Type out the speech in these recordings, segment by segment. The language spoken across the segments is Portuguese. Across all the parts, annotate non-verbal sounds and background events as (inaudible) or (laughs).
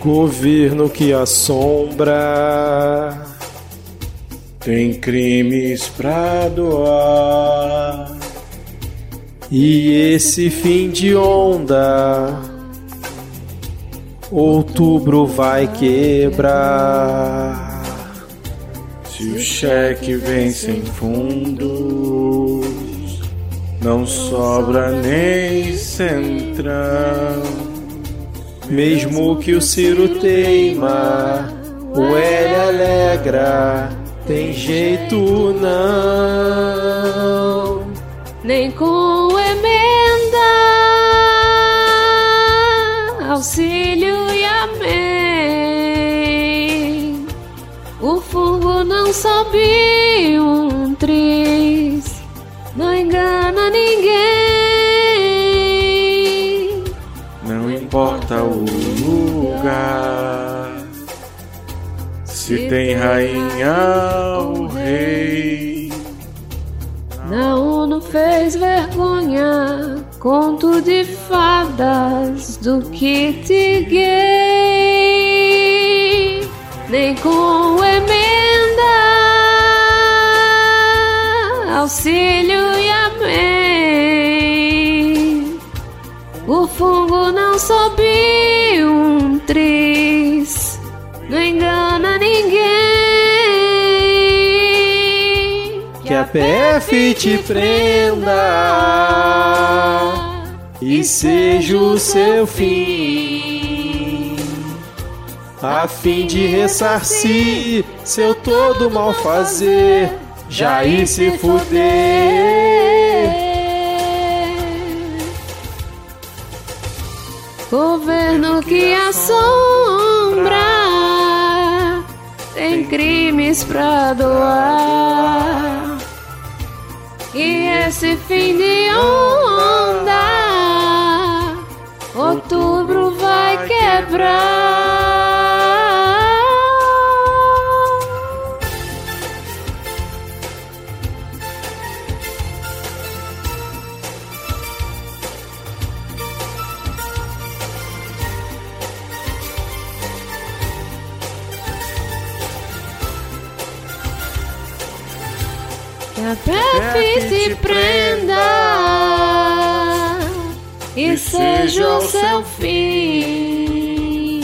Governo que assombra tem crimes pra doar. E esse fim de onda, outubro vai quebrar. Se o cheque vem sem fundos, não sobra nem centrão. Mesmo que o Ciro teima, o L alegra, tem jeito não. Nem com emenda, auxílio e amém. O fogo não sobe tem rainha ou rei. Na ONU fez vergonha, conto de fadas do kit gay. Nem com emenda, auxílio e amém. O fungo não sobe PF te prenda e seja o seu fim, a fim de ressarcir seu todo mal fazer, já ir se fuder. Governo que assombra, tem crimes pra doar. Esse fim de onda, outubro vai quebrar. PF te prenda e seja o seu fim,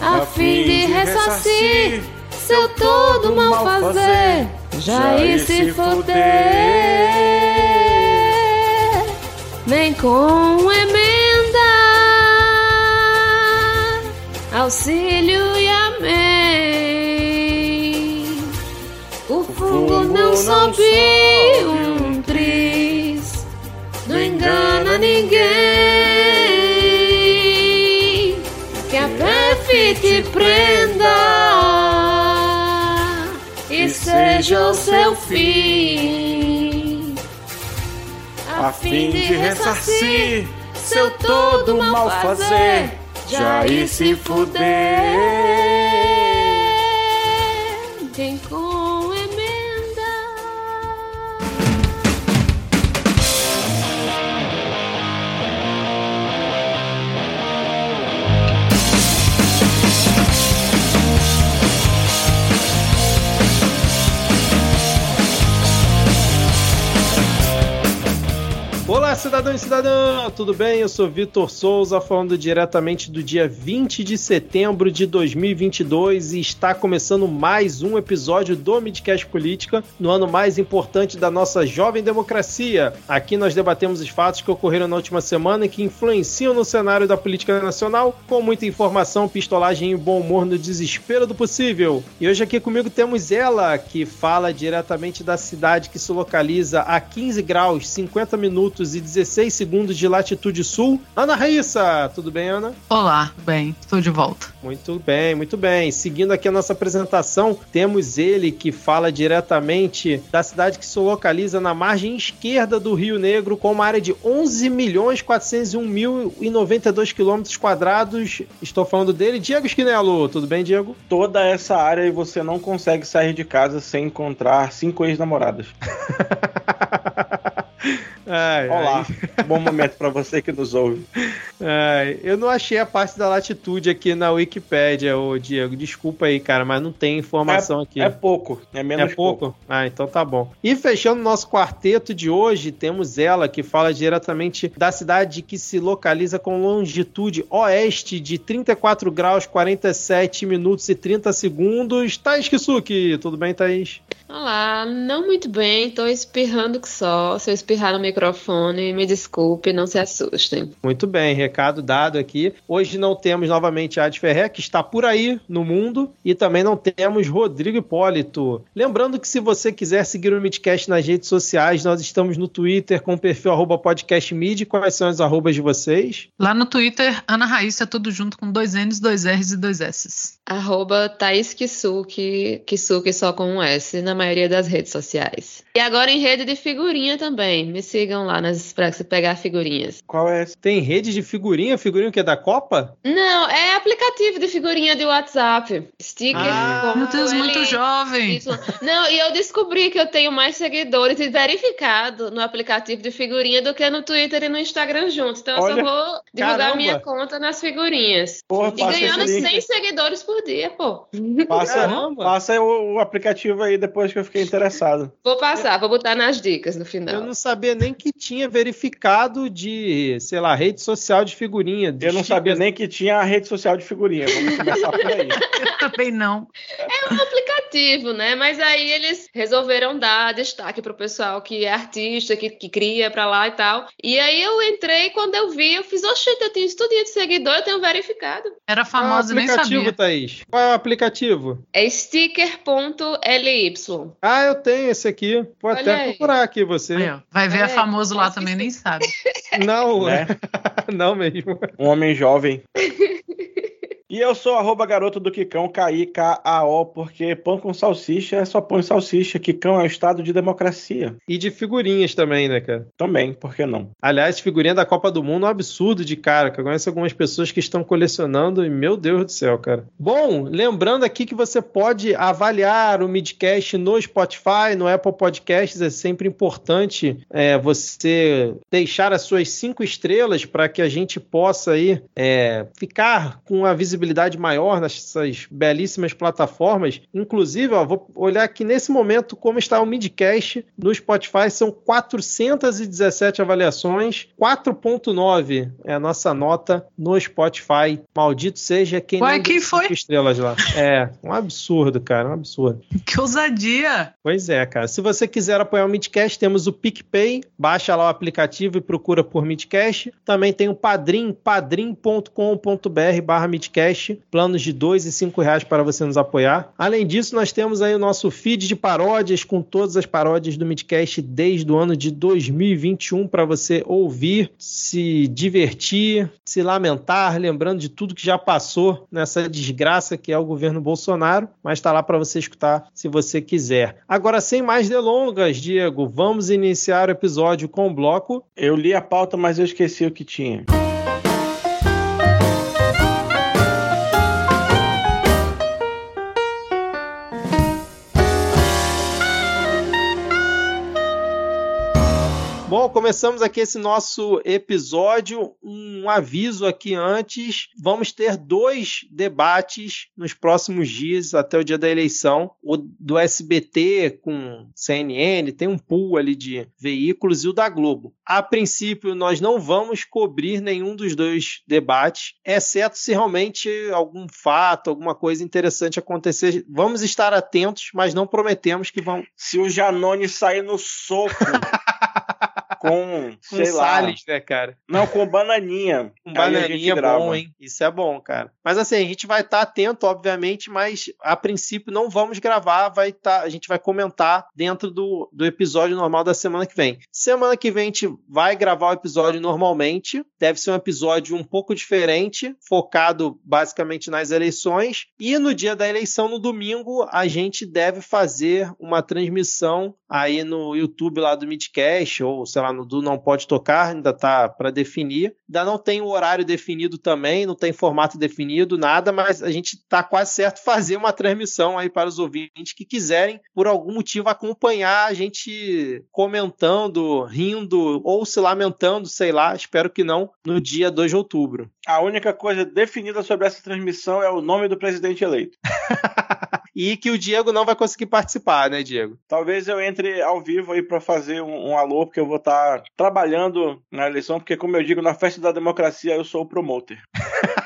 a fim de ressarcir seu todo mal fazer, já ir se fuder, nem com emenda, auxílio e amém. Sobe um triz, não engana ninguém. Que a PF te prenda e seja o seu fim, a fim de ressarcir seu todo mal fazer, já ir se fuder. Cidadão e cidadã, tudo bem? Eu sou Vitor Souza, falando diretamente do dia 20 de setembro de 2022 e está começando mais um episódio do Midcast Política, no ano mais importante da nossa jovem democracia. Aqui nós debatemos os fatos que ocorreram na última semana e que influenciam no cenário da política nacional, com muita informação, pistolagem e bom humor no desespero do possível. E hoje aqui comigo temos ela, que fala diretamente da cidade que se localiza a 15 graus, 50 minutos e 16 segundos de latitude sul. Ana Raíssa, tudo bem, Ana? Olá, bem, estou de volta. Muito bem, muito bem. Seguindo aqui a nossa apresentação, temos ele que fala diretamente da cidade que se localiza na margem esquerda do Rio Negro, com uma área de 11 milhões 401 mil e 92 quilômetros quadrados. Estou falando dele, Diego Esquinelo. Tudo bem, Diego? Toda essa área e você não consegue sair de casa sem encontrar cinco ex-namoradas. (laughs) Ai, Olá, ai. (laughs) bom momento para você que nos ouve. Ai, eu não achei a parte da latitude aqui na Wikipédia, ô Diego. Desculpa aí, cara, mas não tem informação é, aqui. É pouco, é menos é pouco. pouco. Ah, então tá bom. E fechando nosso quarteto de hoje, temos ela que fala diretamente da cidade que se localiza com longitude oeste de 34 graus, 47 minutos e 30 segundos. Thaís Kisuki, tudo bem, Thaís? Olá, não muito bem, tô espirrando que só. Se eu espirrar no microfone, me desculpe, não se assustem. Muito bem, recado dado aqui. Hoje não temos novamente a Adi Ferrer, que está por aí no mundo, e também não temos Rodrigo Hipólito. Lembrando que se você quiser seguir o Midcast nas redes sociais, nós estamos no Twitter com o perfil arroba podcastmid. Quais são as arrobas de vocês? Lá no Twitter, Ana Raíssa, tudo junto com dois N's, dois R's e dois S's. Arroba Thaís Kisuki, Kisuki só com um S, na maioria das redes sociais. E agora em rede de figurinha também. Me sigam lá nas para você pegar figurinhas. Qual é? Tem rede de figurinha? Figurinha que é da Copa? Não, é aplicativo de figurinha de WhatsApp. Sticker. Ah, meu Deus, L, muito jovem. Não, e eu descobri que eu tenho mais seguidores verificado no aplicativo de figurinha do que no Twitter e no Instagram juntos. Então Olha, eu só vou divulgar caramba. minha conta nas figurinhas. Porra, e ganhando 100 seguidores por dia, pô. Passa, passa o, o aplicativo aí depois que eu fiquei interessado. Vou passar, vou botar nas dicas no final. Eu não sabia nem que tinha verificado de, sei lá, rede social de figurinha. De eu não sabia nem que tinha a rede social de figurinha. Vamos começar por aí. (laughs) eu também não. É um aplicativo, né? Mas aí eles resolveram dar destaque pro pessoal que é artista, que, que cria pra lá e tal. E aí eu entrei, quando eu vi, eu fiz, oxe, eu tenho estudinho de seguidor, eu tenho verificado. Era famoso, é nem sabia. Thaís? Qual é o aplicativo? É sticker.ly. Ah, eu tenho esse aqui. Vou Olha até aí. procurar aqui você. Aí, vai ver Olha a famoso lá também, nem sabe. Não, né? (laughs) não mesmo. Um homem jovem. (laughs) E eu sou arroba garoto do Quicão, K-I-K-A-O, porque pão com salsicha é só pão e salsicha. Quicão é um estado de democracia. E de figurinhas também, né, cara? Também, por que não? Aliás, figurinha da Copa do Mundo é um absurdo de cara, que eu conheço algumas pessoas que estão colecionando e, meu Deus do céu, cara. Bom, lembrando aqui que você pode avaliar o Midcast no Spotify, no Apple Podcasts, é sempre importante é, você deixar as suas cinco estrelas para que a gente possa aí é, ficar com a visibilidade visibilidade maior nessas belíssimas plataformas. Inclusive, ó, vou olhar aqui nesse momento como está o Midcast no Spotify. São 417 avaliações, 4.9 é a nossa nota no Spotify. Maldito seja quem Ué, não quem foi? estrelas lá. É, um absurdo, cara, um absurdo. Que ousadia! Pois é, cara. Se você quiser apoiar o Midcast, temos o PicPay. Baixa lá o aplicativo e procura por Midcast. Também tem o Padrim, padrim.com.br barra Midcast planos de dois e cinco reais para você nos apoiar. Além disso, nós temos aí o nosso feed de paródias com todas as paródias do Midcast desde o ano de 2021 para você ouvir, se divertir, se lamentar, lembrando de tudo que já passou nessa desgraça que é o governo Bolsonaro, mas está lá para você escutar se você quiser. Agora, sem mais delongas, Diego, vamos iniciar o episódio com o bloco. Eu li a pauta, mas eu esqueci o que tinha. Bom, começamos aqui esse nosso episódio. Um aviso aqui antes: vamos ter dois debates nos próximos dias, até o dia da eleição. O do SBT com CNN, tem um pool ali de veículos, e o da Globo. A princípio, nós não vamos cobrir nenhum dos dois debates, exceto se realmente algum fato, alguma coisa interessante acontecer. Vamos estar atentos, mas não prometemos que vão. Se o Janone sair no soco. (laughs) com, sei com lá. Salles, né, cara? Não, com bananinha. (laughs) Com bananinha é bom, hein? Isso é bom, cara. Mas assim, a gente vai estar tá atento, obviamente, mas a princípio não vamos gravar, vai tá, a gente vai comentar dentro do, do episódio normal da semana que vem. Semana que vem a gente vai gravar o episódio normalmente, deve ser um episódio um pouco diferente, focado basicamente nas eleições, e no dia da eleição, no domingo, a gente deve fazer uma transmissão aí no YouTube lá do Midcast, ou sei lá, lá no do Não Pode Tocar, ainda tá para definir. Ainda não tem o horário definido também, não tem formato definido, nada, mas a gente tá quase certo fazer uma transmissão aí para os ouvintes que quiserem, por algum motivo, acompanhar a gente comentando, rindo ou se lamentando, sei lá, espero que não, no dia 2 de outubro. A única coisa definida sobre essa transmissão é o nome do presidente eleito. (laughs) e que o Diego não vai conseguir participar, né, Diego? Talvez eu entre ao vivo aí para fazer um, um, alô, porque eu vou estar tá trabalhando na eleição, porque como eu digo, na festa da democracia eu sou o promoter. (laughs)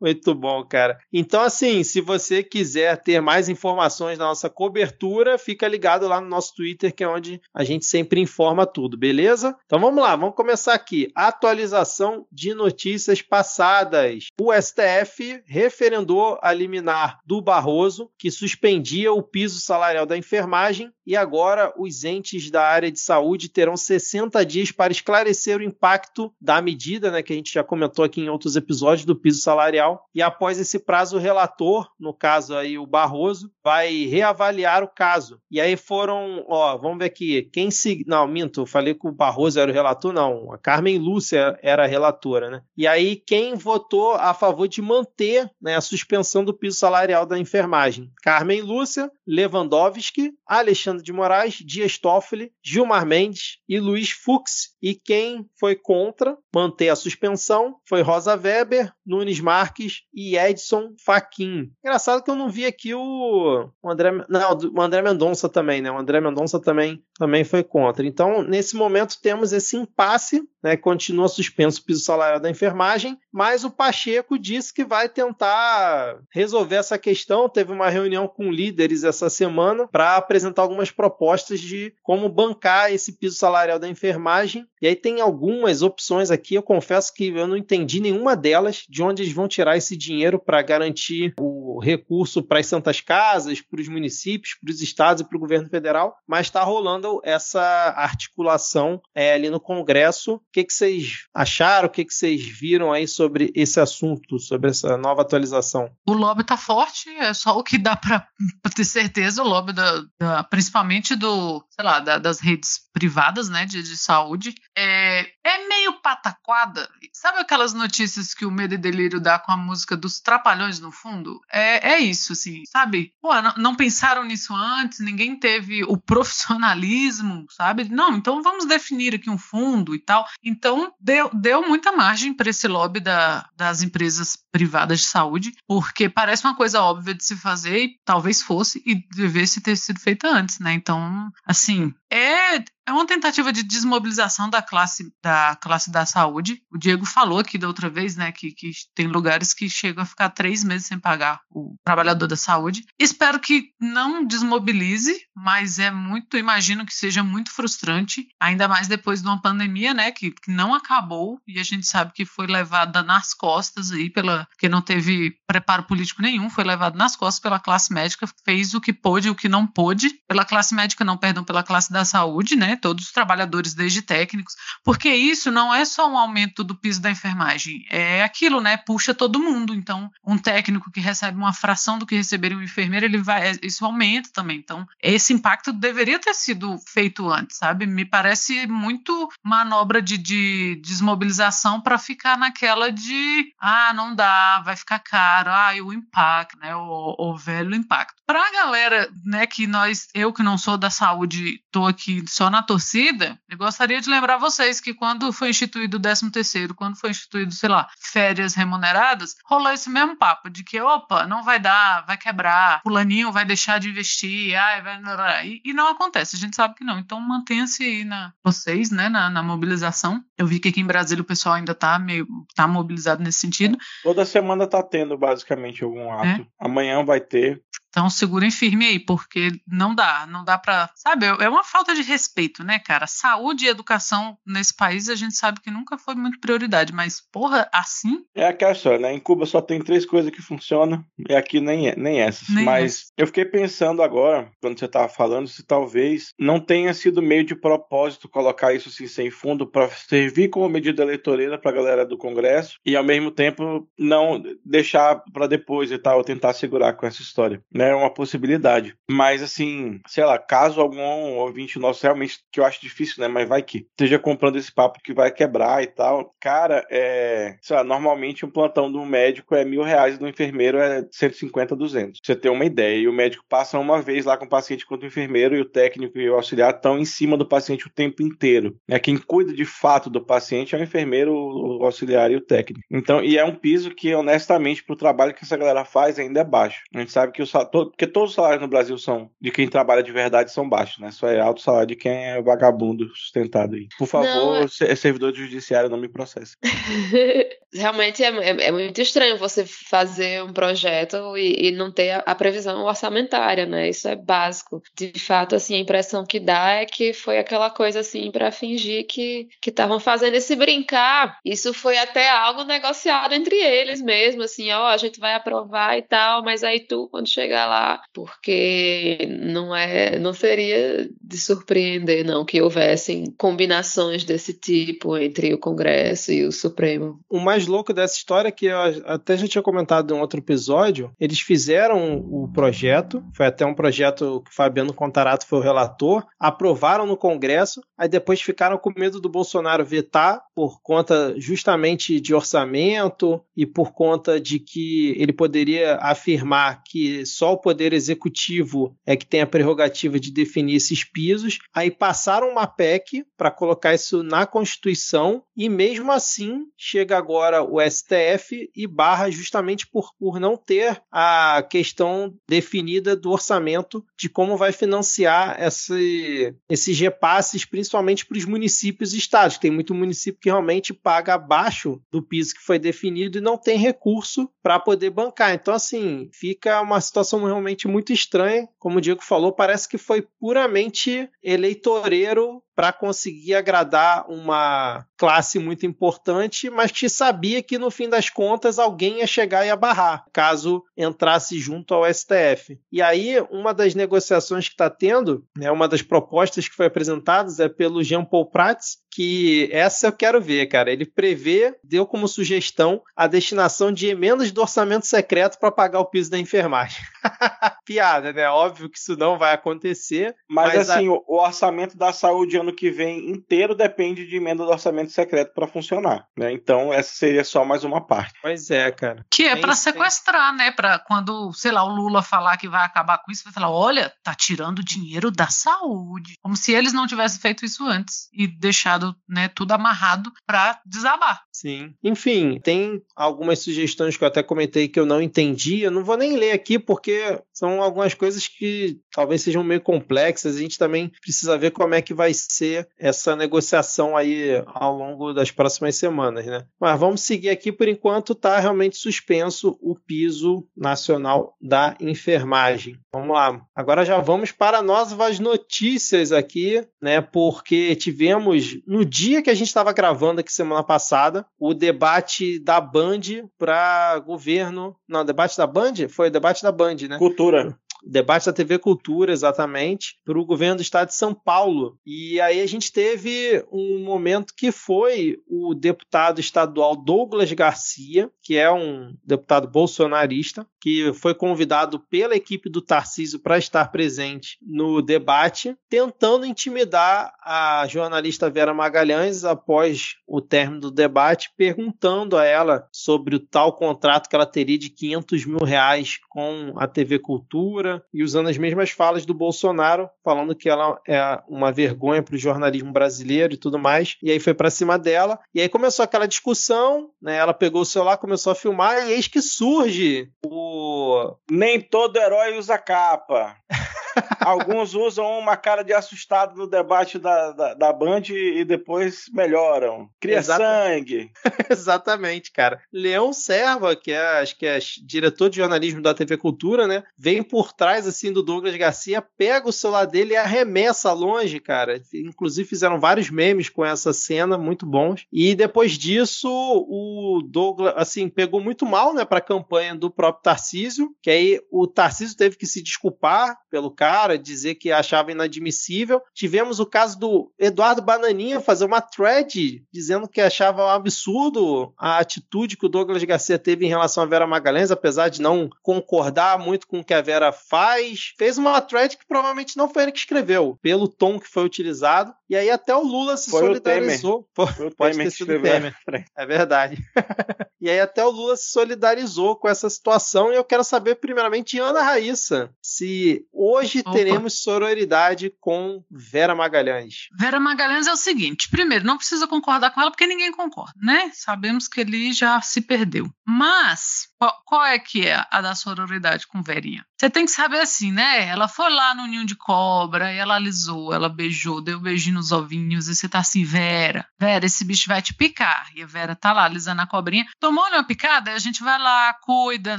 Muito bom, cara. Então, assim, se você quiser ter mais informações da nossa cobertura, fica ligado lá no nosso Twitter, que é onde a gente sempre informa tudo, beleza? Então vamos lá, vamos começar aqui. Atualização de notícias passadas. O STF referendou a liminar do Barroso, que suspendia o piso salarial da enfermagem, e agora os entes da área de saúde terão 60 dias para esclarecer o impacto da medida, né, que a gente já comentou aqui em outros episódios do piso salarial e após esse prazo o relator, no caso aí o Barroso, vai reavaliar o caso. E aí foram, ó, vamos ver aqui, quem se, não, minto, eu falei que o Barroso era o relator, não, a Carmen Lúcia era a relatora, né? E aí quem votou a favor de manter, né, a suspensão do piso salarial da enfermagem? Carmen Lúcia, Lewandowski, Alexandre de Moraes, Dias Toffoli, Gilmar Mendes e Luiz Fux. E quem foi contra manter a suspensão foi Rosa Weber, Nunes Marques Marques e Edson Fachin. Engraçado que eu não vi aqui o, o André, não, o André Mendonça também, né? O André Mendonça também, também foi contra. Então, nesse momento temos esse impasse, né? Continua suspenso o piso salarial da enfermagem, mas o Pacheco disse que vai tentar resolver essa questão. Teve uma reunião com líderes essa semana para apresentar algumas propostas de como bancar esse piso salarial da enfermagem. E aí tem algumas opções aqui, eu confesso que eu não entendi nenhuma delas, de onde eles vão tirar esse dinheiro para garantir o recurso para as santas casas, para os municípios, para os estados e para o governo federal, mas está rolando essa articulação é, ali no Congresso. O que, que vocês acharam? O que, que vocês viram aí sobre esse assunto, sobre essa nova atualização? O lobby está forte, é só o que dá para ter certeza, o lobby da, da, principalmente do, sei lá, da, das redes privadas, né, de, de saúde, é, é meio pataquada. Sabe aquelas notícias que o Medo e Delírio dá com a música dos Trapalhões no fundo? É, é isso, assim, sabe? Pô, não, não pensaram nisso antes, ninguém teve o (laughs) profissionalismo, sabe? Não, então vamos definir aqui um fundo e tal. Então, deu, deu muita margem para esse lobby da, das empresas privadas de saúde, porque parece uma coisa óbvia de se fazer, e talvez fosse, e devesse ter sido feita antes, né? Então, assim, é é uma tentativa de desmobilização da classe da classe da saúde. O Diego falou aqui da outra vez, né, que, que tem lugares que chegam a ficar três meses sem pagar o trabalhador da saúde. Espero que não desmobilize, mas é muito, imagino que seja muito frustrante, ainda mais depois de uma pandemia, né, que, que não acabou e a gente sabe que foi levada nas costas aí pela, que não teve preparo político nenhum, foi levado nas costas pela classe médica, fez o que pôde, o que não pôde, pela classe médica, não, perdão, pela classe da saúde, né? Todos os trabalhadores, desde técnicos, porque isso não é só um aumento do piso da enfermagem, é aquilo, né? Puxa todo mundo. Então, um técnico que recebe uma fração do que receberia um enfermeiro, ele vai, é, isso aumenta também. Então, esse impacto deveria ter sido feito antes, sabe? Me parece muito manobra de, de desmobilização para ficar naquela de, ah, não dá, vai ficar caro, ah, e o impacto, né? O, o velho impacto. Para a galera, né, que nós, eu que não sou da saúde, tô aqui só na torcida, eu gostaria de lembrar vocês que quando foi instituído o 13 terceiro, quando foi instituído, sei lá, férias remuneradas, rolou esse mesmo papo de que, opa, não vai dar, vai quebrar, fulaninho vai deixar de investir, ai, vai... E, e não acontece, a gente sabe que não. Então mantenha-se aí na, vocês, né, na, na, mobilização. Eu vi que aqui em Brasília o pessoal ainda tá meio, tá mobilizado nesse sentido. Toda semana tá tendo basicamente algum ato. É? Amanhã vai ter. Então segurem firme aí, porque não dá, não dá para, sabe, é uma falta de respeito, né, cara? Saúde e educação nesse país a gente sabe que nunca foi muito prioridade, mas porra, assim? É aquela história, né? Em Cuba só tem três coisas que funcionam e aqui nem nem essas. Nem mas eu fiquei pensando agora, quando você tava falando, se talvez não tenha sido meio de propósito colocar isso assim sem fundo para servir como medida eleitoreira para a galera do Congresso e ao mesmo tempo não deixar para depois e tal, tentar segurar com essa história, né? É uma possibilidade. Mas assim, sei lá, caso algum ouvinte nosso realmente, que eu acho difícil, né? Mas vai que esteja comprando esse papo que vai quebrar e tal. Cara, é. Sei lá, normalmente um plantão um médico é mil reais e do enfermeiro é 150, 200. Pra você ter uma ideia. E o médico passa uma vez lá com o paciente enquanto o enfermeiro e o técnico e o auxiliar estão em cima do paciente o tempo inteiro. É quem cuida de fato do paciente é o enfermeiro, o auxiliar e o técnico. Então, e é um piso que, honestamente, pro trabalho que essa galera faz ainda é baixo. A gente sabe que o salário, porque todos os salários no Brasil são de quem trabalha de verdade são baixos, né? Só é alto salário de quem é vagabundo sustentado aí. Por favor, não, é... servidor de judiciário, não me processe. (laughs) Realmente é, é, é, muito estranho você fazer um projeto e, e não ter a, a, previsão orçamentária, né? Isso é básico. De fato, assim, a impressão que dá é que foi aquela coisa assim para fingir que estavam fazendo esse brincar. Isso foi até algo negociado entre eles mesmo, assim, ó, a gente vai aprovar e tal, mas aí tu quando chegar lá, porque não é, não seria de surpreender não que houvessem combinações desse tipo entre o Congresso e o Supremo. O mais louco dessa história é que eu até já tinha comentado em outro episódio, eles fizeram o projeto, foi até um projeto que o Fabiano Contarato foi o relator, aprovaram no Congresso, aí depois ficaram com medo do Bolsonaro vetar por conta justamente de orçamento e por conta de que ele poderia afirmar que só o poder executivo é que tem a prerrogativa de definir esses pisos. Aí passaram uma PEC para colocar isso na Constituição e mesmo assim chega agora o STF e barra justamente por, por não ter a questão definida do orçamento de como vai financiar esse, esses repasses, principalmente para os municípios e estados. Tem muito município que realmente paga abaixo do piso que foi definido e não tem recurso para poder bancar. Então, assim, fica uma situação realmente muito estranha. Como o Diego falou, parece que foi puramente eleitoreiro para conseguir agradar uma classe muito importante, mas que sabia que no fim das contas alguém ia chegar e ia barrar, caso entrasse junto ao STF. E aí, uma das negociações que está tendo, né, uma das propostas que foi apresentadas é pelo Jean Paul Prats, que essa eu quero ver, cara. Ele prevê, deu como sugestão a destinação de emendas do orçamento secreto para pagar o piso da enfermagem. (laughs) Piada, né? Óbvio que isso não vai acontecer. Mas, mas assim, a... o orçamento da saúde ano que vem inteiro depende de emenda do orçamento secreto para funcionar, né? Então essa seria só mais uma parte. Pois é, cara. Que é para sequestrar, né? Para quando, sei lá, o Lula falar que vai acabar com isso, vai falar, olha, tá tirando dinheiro da saúde, como se eles não tivessem feito isso antes e deixado, né, tudo amarrado para desabar. Sim. Enfim, tem algumas sugestões que eu até comentei que eu não entendi. Eu não vou nem ler aqui porque são algumas coisas que talvez sejam meio complexas. A gente também precisa ver como é que vai ser essa negociação aí ao longo das próximas semanas, né? Mas vamos seguir aqui por enquanto está realmente suspenso o piso nacional da enfermagem. Vamos lá. Agora já vamos para novas notícias aqui, né? Porque tivemos no dia que a gente estava gravando aqui semana passada o debate da Band para governo. Não, debate da Band? Foi o debate da Band, né? Cultura debate da TV Cultura, exatamente, para o governo do estado de São Paulo. E aí a gente teve um momento que foi o deputado estadual Douglas Garcia, que é um deputado bolsonarista, que foi convidado pela equipe do Tarcísio para estar presente no debate, tentando intimidar a jornalista Vera Magalhães após o término do debate, perguntando a ela sobre o tal contrato que ela teria de 500 mil reais com a TV Cultura e usando as mesmas falas do Bolsonaro, falando que ela é uma vergonha para o jornalismo brasileiro e tudo mais. E aí foi para cima dela. E aí começou aquela discussão, né? Ela pegou o celular, começou a filmar e eis que surge o nem todo herói usa capa. (laughs) Alguns usam uma cara de assustado no debate da, da, da Band e depois melhoram. Cria sangue. (laughs) Exatamente, cara. Leão Serva, que é, acho que é diretor de jornalismo da TV Cultura, né? Vem por trás, assim, do Douglas Garcia, pega o celular dele e arremessa longe, cara. Inclusive fizeram vários memes com essa cena, muito bons. E depois disso, o Douglas, assim, pegou muito mal, né, pra campanha do próprio Tarcísio, que aí o Tarcísio teve que se desculpar pelo cara, dizer que achava inadmissível. Tivemos o caso do Eduardo Bananinha fazer uma thread dizendo que achava um absurdo a atitude que o Douglas Garcia teve em relação a Vera Magalhães, apesar de não concordar muito com o que a Vera faz. Fez uma thread que provavelmente não foi ele que escreveu, pelo tom que foi utilizado. E aí até o Lula se foi solidarizou. O Temer. O Pode ter sido Temer. É verdade. (laughs) e aí até o Lula se solidarizou com essa situação. E eu quero saber, primeiramente, de Ana Raíssa, se hoje Opa. teremos sororidade com Vera Magalhães. Vera Magalhães é o seguinte: primeiro, não precisa concordar com ela porque ninguém concorda, né? Sabemos que ele já se perdeu. Mas, qual, qual é que é a da sororidade com Verinha? Você tem que saber assim, né? Ela foi lá no ninho de cobra, ela alisou, ela beijou, deu um beijinho nos ovinhos, e você tá assim, Vera, Vera, esse bicho vai te picar. E a Vera tá lá alisando a cobrinha. Tomou-lhe uma picada, a gente vai lá, cuida,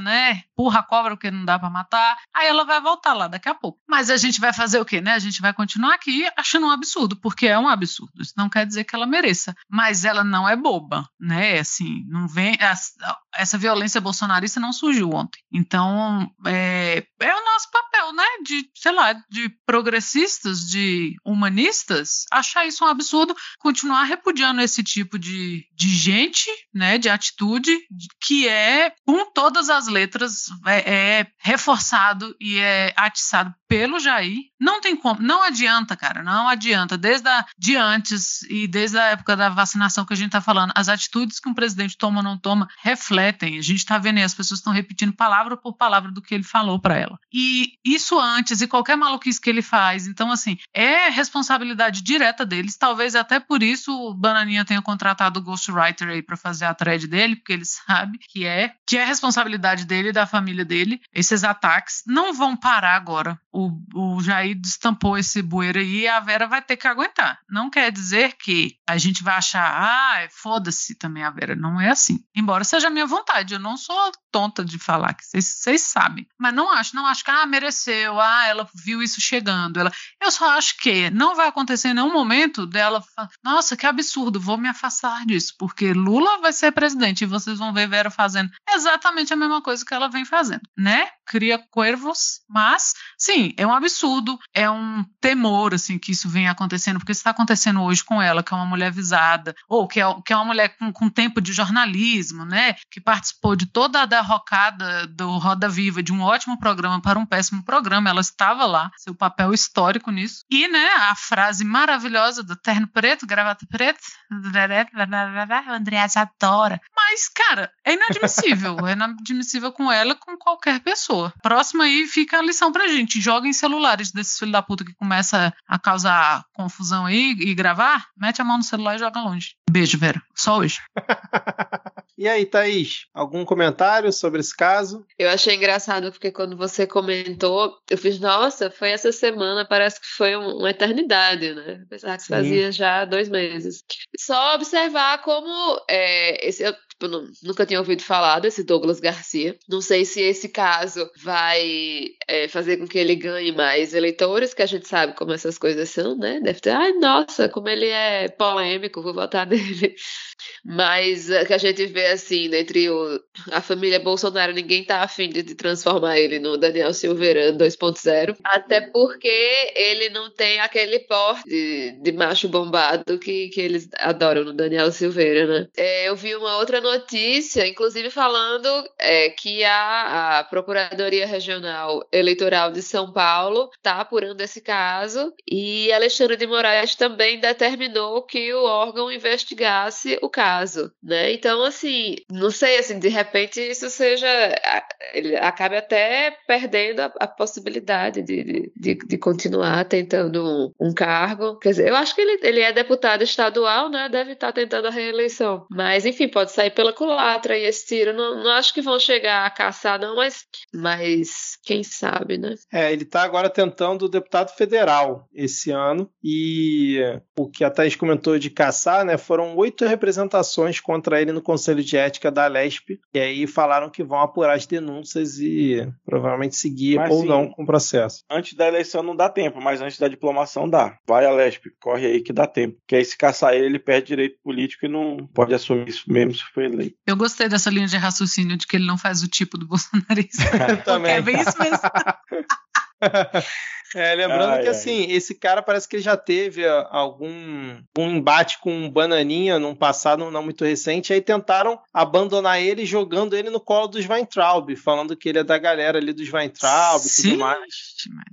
né? Empurra a cobra porque não dá para matar. Aí ela vai voltar lá daqui a pouco. Mas a gente vai fazer o quê, né? A gente vai continuar aqui achando um absurdo, porque é um absurdo. Isso não quer dizer que ela mereça. Mas ela não é boba, né? Assim, não vem. Essa violência bolsonarista não surgiu ontem. Então, é, é o nosso papel, né? De, sei lá, de progressistas, de humanistas, achar isso um absurdo, continuar repudiando esse tipo de, de gente, né? De atitude, que é, com todas as letras, é, é reforçado e é atiçado pelo Jair. Não tem como, não adianta, cara, não adianta. Desde a, de antes e desde a época da vacinação que a gente tá falando, as atitudes que um presidente toma ou não toma refletem. A gente tá vendo aí, as pessoas estão repetindo palavra por palavra do que ele falou para ela. E isso antes e qualquer maluquice que ele faz. Então, assim, é responsabilidade direta deles. Talvez até por isso o Bananinha tenha contratado o Ghostwriter aí para fazer a thread dele, porque ele (laughs) sabe que é, que é responsabilidade dele e da família dele. Esses ataques não vão parar agora. O, o Jair destampou esse bueiro aí e a Vera vai ter que aguentar. Não quer dizer que a gente vai achar, ah, foda-se também a Vera. Não é assim. Embora seja a minha vontade, eu não sou tonta de falar, que vocês sabem. Mas não acho, não acho que, ah, mereceu, ah, ela viu isso chegando. Ela... Eu só acho que não vai acontecer em nenhum momento dela nossa, que absurdo, vou me afastar disso, porque Lula vai ser presidente e vocês vão ver Vera fazendo exatamente a mesma coisa que ela vem fazendo, né? Cria corvos, mas, sim, é um absurdo, é um temor, assim, que isso venha acontecendo, porque isso está acontecendo hoje com ela, que é uma mulher visada, ou que é, que é uma mulher com, com tempo de jornalismo, né? Que participou de toda a derrocada do Roda Viva, de um ótimo programa para um péssimo programa, ela estava lá, seu papel histórico nisso. E, né, a frase maravilhosa do terno preto, gravata preta, o Andreas adora. Mas, cara, é inadmissível. é inadmissível com ela com qualquer pessoa. Próxima aí fica a lição pra gente. Joguem celulares desses filhos da puta que começa a causar confusão aí e gravar, mete a mão no celular e joga longe. Beijo, Vera. Só hoje. (laughs) e aí, Thaís, algum comentário sobre esse caso? Eu achei engraçado porque quando você comentou, eu fiz, nossa, foi essa semana, parece que foi uma eternidade, né? Apesar que Sim. fazia já dois meses. Só observar como é, esse, eu, tipo, não, nunca tinha ouvido falar desse Douglas Garcia. Não sei se esse caso vai é, fazer com que ele ganhe mais eleitores, que a gente sabe como essas coisas são, né? Deve ter, ai, nossa, como ele é polêmico, vou votar (laughs) nele. Mas é, que a gente vê assim, entre o, a família Bolsonaro, ninguém tá afim de, de transformar ele no Daniel Silveira 2.0. Até porque ele não tem aquele porte de, de, macho bombado que, que eles adoram no Daniel Silveira, né? É, eu vi uma outra notícia, inclusive falando é, que a, a Procuradoria Regional Eleitoral de São Paulo tá apurando esse caso e Alexandre de Moraes também determinou que o órgão investigasse o caso, né? Então, assim, não sei, assim, de repente isso seja. Ele acabe até perdendo a, a possibilidade de, de, de, continuar tentando um, um, cargo. Quer dizer, eu acho que ele, ele é deputado estadual, né? Deve estar tentando a reeleição. Mas, enfim, pode sair pela culatra e esse tiro. Não, não acho que vão chegar a caçar, não, mas, mas quem sabe, né? É, ele está agora tentando o deputado federal esse ano. E o que a Thaís comentou de caçar, né? Foram oito representações contra ele no Conselho de Ética da Lesp, e aí falaram que vão apurar as denúncias e provavelmente seguir mas, ou sim, não com o processo. Antes da eleição não dá tempo, mas antes da diplomação dá. Vai a Lesp, corre aí que dá tempo. Porque aí se caçar ele, ele perde direito político e não pode assumir isso mesmo se for eleito. Eu gostei dessa linha de raciocínio de que ele não faz o tipo do bolsonarismo. (laughs) Também. é bem isso mesmo. (laughs) É, lembrando ai, que assim, ai. esse cara parece que ele já teve ah, algum um embate com um bananinha num passado não muito recente, aí tentaram abandonar ele jogando ele no colo dos Weintraub, falando que ele é da galera ali dos Weintraub e tudo mais.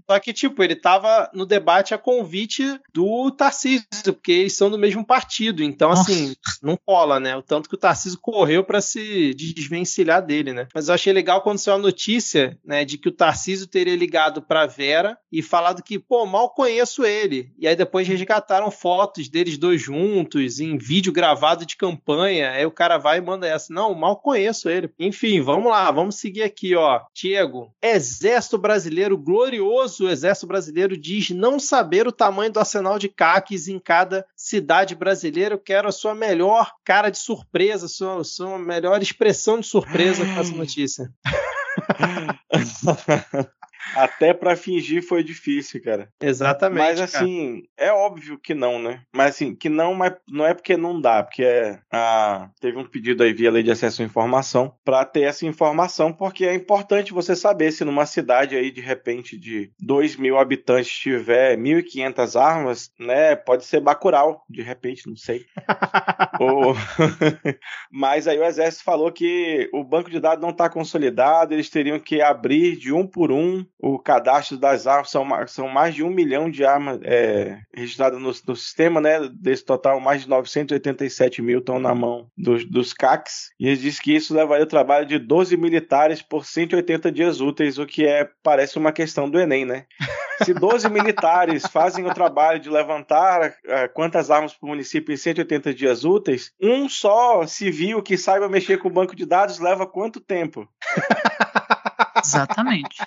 Só que, tipo, ele tava no debate a convite do Tarcísio, porque eles são do mesmo partido, então, Nossa. assim, não cola, né? O tanto que o Tarcísio correu para se desvencilhar dele, né? Mas eu achei legal quando saiu a notícia, né, de que o Tarcísio teria ligado pra Vera e falado que, pô, mal conheço ele. E aí depois resgataram fotos deles dois juntos, em vídeo gravado de campanha. Aí o cara vai e manda essa. Não, mal conheço ele. Enfim, vamos lá, vamos seguir aqui, ó. Diego, Exército Brasileiro, glorioso Exército Brasileiro, diz não saber o tamanho do arsenal de caques em cada cidade brasileira. Eu quero a sua melhor cara de surpresa, sua, sua melhor expressão de surpresa com essa notícia. (laughs) Até para fingir foi difícil, cara. Exatamente. Mas assim, cara. é óbvio que não, né? Mas assim, que não, mas não é porque não dá, porque é, a, teve um pedido aí via lei de acesso à informação para ter essa informação, porque é importante você saber se numa cidade aí de repente de 2 mil habitantes tiver 1.500 armas, né? Pode ser Bacurau, de repente, não sei. (laughs) Ou... (laughs) mas aí o exército falou que o banco de dados não está consolidado, eles teriam que abrir de um por um o cadastro das armas, são, são mais de um milhão de armas é, registradas no, no, sistema, né? Desse total, mais de 987 mil estão na mão dos, dos CACs. E eles dizem que isso levaria o trabalho de 12 militares por 180 dias úteis, o que é parece uma questão do Enem, né? (laughs) Se 12 militares fazem o trabalho de levantar uh, quantas armas por município em 180 dias úteis, um só civil que saiba mexer com o banco de dados leva quanto tempo? (laughs) Exatamente.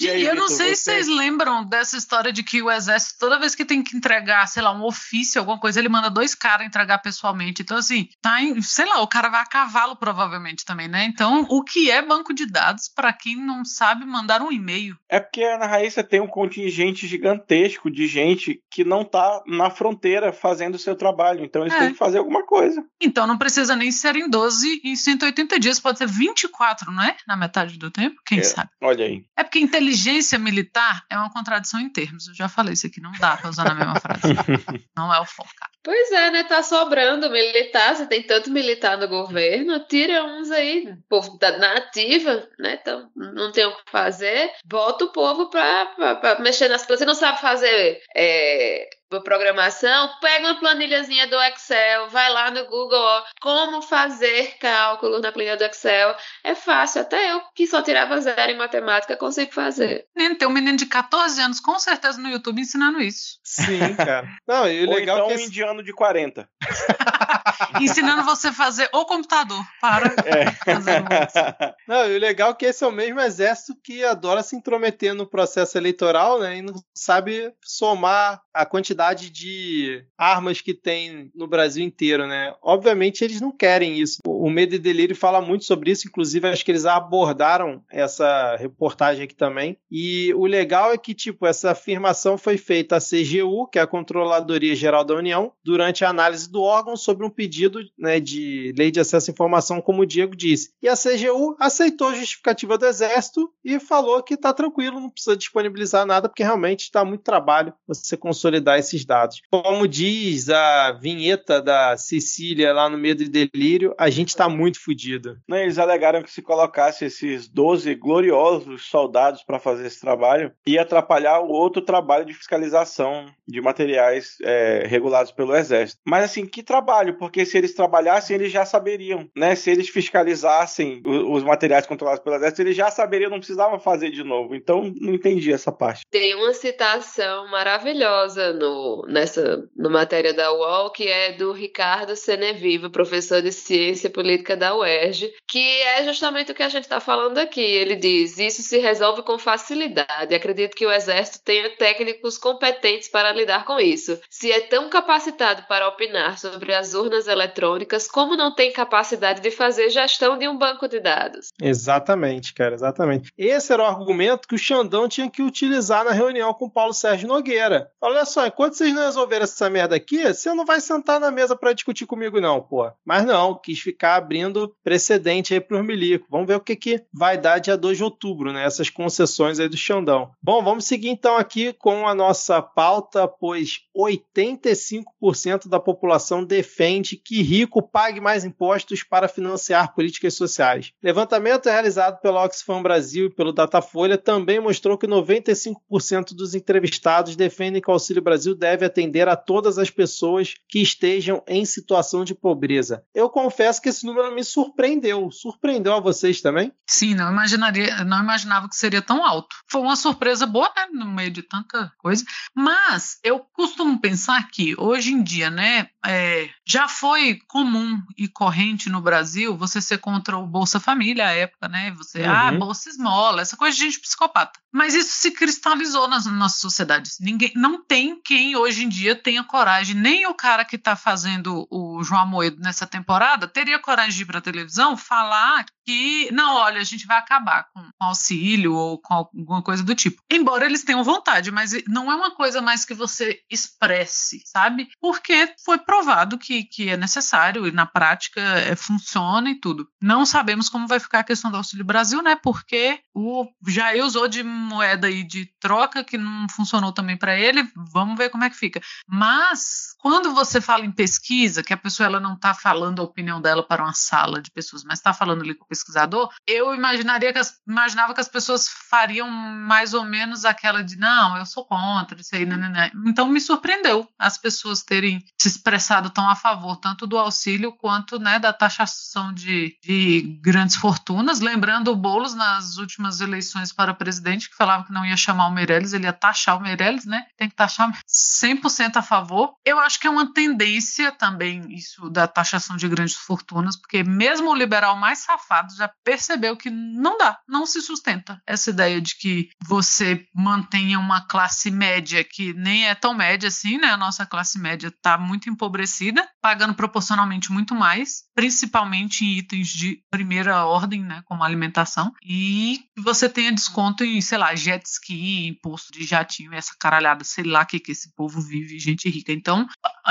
E aí, eu não sei você... se vocês lembram dessa história de que o exército, toda vez que tem que entregar, sei lá, um ofício, alguma coisa, ele manda dois caras entregar pessoalmente. Então, assim, tá em, sei lá, o cara vai a cavalo provavelmente também, né? Então, o que é banco de dados, para quem não sabe, mandar um e-mail? É porque na Raíssa tem um contingente gigantesco de gente que não tá na fronteira fazendo o seu trabalho. Então, eles é. têm que fazer alguma coisa. Então, não precisa nem ser em 12 e 180 dias, pode ser 24, não é? Na metade do tempo, quem é. sabe? Sabe? Olha aí. É porque inteligência militar é uma contradição em termos. Eu já falei isso aqui, não dá pra usar na mesma frase. (laughs) não é o foco. Pois é, né? Tá sobrando militar, você tem tanto militar no governo, tira uns aí, povo da nativa, né? Então não tem o que fazer, bota o povo pra, pra, pra mexer nas coisas. Você não sabe fazer é, programação, pega uma planilhazinha do Excel, vai lá no Google, ó, como fazer cálculo na planilha do Excel. É fácil, até eu que só tirava zero em matemática consigo fazer. Tem um menino de 14 anos com certeza no YouTube ensinando isso. Sim, cara. Não, e o legal Ou então é que um indiano de 40. (laughs) ensinando você a fazer o computador para é. fazer o (laughs) Não, e o legal é que esse é o mesmo exército que adora se intrometer no processo eleitoral, né, e não sabe somar a quantidade de armas que tem no Brasil inteiro, né? Obviamente eles não querem isso. O Medo e Delírio fala muito sobre isso, inclusive acho que eles abordaram essa reportagem aqui também. E o legal é que, tipo, essa afirmação foi feita à CGU, que é a Controladoria Geral da União, durante a análise do órgão sobre um pedido né, de lei de acesso à informação, como o Diego disse. E a CGU aceitou a justificativa do Exército e falou que está tranquilo, não precisa disponibilizar nada, porque realmente está muito trabalho você consolidar esse esses dados. Como diz a vinheta da Cecília lá no Medo e Delírio, a gente está muito fodido. Eles alegaram que se colocasse esses 12 gloriosos soldados para fazer esse trabalho, ia atrapalhar o outro trabalho de fiscalização de materiais é, regulados pelo Exército. Mas assim, que trabalho? Porque se eles trabalhassem, eles já saberiam, né? Se eles fiscalizassem os materiais controlados pelo Exército, eles já saberiam, não precisavam fazer de novo. Então, não entendi essa parte. Tem uma citação maravilhosa no nessa no matéria da UOL, que é do Ricardo Seneviva, professor de Ciência Política da UERJ, que é justamente o que a gente está falando aqui. Ele diz: isso se resolve com facilidade. Acredito que o Exército tenha técnicos competentes para lidar com isso. Se é tão capacitado para opinar sobre as urnas eletrônicas, como não tem capacidade de fazer gestão de um banco de dados? Exatamente, cara, exatamente. Esse era o argumento que o Xandão tinha que utilizar na reunião com o Paulo Sérgio Nogueira. Olha só, enquanto vocês não resolverem essa merda aqui, você não vai sentar na mesa para discutir comigo, não, pô. Mas não, quis ficar abrindo precedente aí para os milico. Vamos ver o que, que vai dar dia 2 de outubro, né? Essas concessões aí do Xandão. Bom, vamos seguir então aqui com a nossa pauta, pois 85% da população defende que rico pague mais impostos para financiar políticas sociais. Levantamento realizado pela Oxfam Brasil e pelo Datafolha também mostrou que 95% dos entrevistados defendem que o Auxílio Brasil deve atender a todas as pessoas que estejam em situação de pobreza. Eu confesso que esse número me surpreendeu. Surpreendeu a vocês também? Sim, não imaginaria, não imaginava que seria tão alto. Foi uma surpresa boa, né, no meio de tanta coisa. Mas eu costumo pensar que hoje em dia, né, é, já foi comum e corrente no Brasil você ser contra o Bolsa Família à época, né? Você, ah, uhum. ah, Bolsa Esmola, essa coisa de gente psicopata. Mas isso se cristalizou nas nossas sociedades. Ninguém, não tem quem hoje em dia tenha coragem, nem o cara que está fazendo o João Amoedo nessa temporada teria coragem de ir para a televisão falar que, não, olha, a gente vai acabar com auxílio ou com alguma coisa do tipo. Embora eles tenham vontade, mas não é uma coisa mais que você expresse, sabe? Porque foi provado que, que é necessário e na prática é, funciona e tudo. Não sabemos como vai ficar a questão do Auxílio Brasil, né? Porque o Jair usou de moeda aí de troca que não funcionou também para ele. Vamos ver como é que fica. Mas quando você fala em pesquisa, que a pessoa ela não está falando a opinião dela para uma sala de pessoas, mas está falando ali com o pesquisador, eu imaginaria que as, imaginava que as pessoas fariam mais ou menos aquela de não, eu sou contra isso aí, né, né, né. Então me surpreendeu as pessoas terem se expressado tão a favor tanto do auxílio quanto né, da taxação de, de grandes fortunas. Lembrando o Boulos nas últimas eleições para presidente, que falava que não ia chamar o Meirelles, ele ia taxar o Meirelles, né? Tem que taxar 100% a favor. Eu acho que é uma tendência também isso da taxação de grandes fortunas, porque mesmo o liberal mais safado já percebeu que não dá, não se sustenta essa ideia de que você mantenha uma classe média que nem é tão média assim, né? A nossa classe média está muito empobrecida, pagando proporcionalmente muito mais, principalmente em itens de primeira ordem, né, como alimentação, e você tenha desconto em, sei lá, jet ski, imposto de jatinho, essa caralhada, sei lá o que, que esse povo vive, gente rica. Então,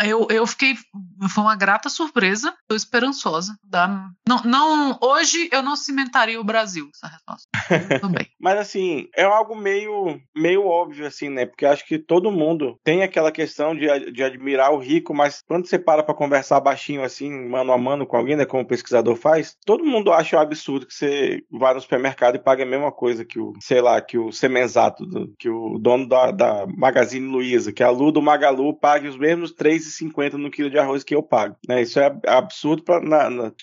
eu, eu fiquei, foi uma grata surpresa, tô esperançosa. Da, não, não, hoje eu não cimentaria o Brasil, essa resposta. (laughs) Bem. Mas assim, é algo meio, meio óbvio, assim, né? Porque acho que todo mundo tem aquela questão de, de admirar o rico, mas quando você para pra conversar baixinho, assim, mano a mano com alguém, né? Como o pesquisador faz, todo mundo acha um absurdo que você vá no supermercado e pague a mesma coisa que o, sei lá, que o Semenzato, do, que o dono da, da Magazine Luiza, que a Lu do Magalu pague os mesmos 3,50 no quilo de arroz que eu pago, né? Isso é absurdo para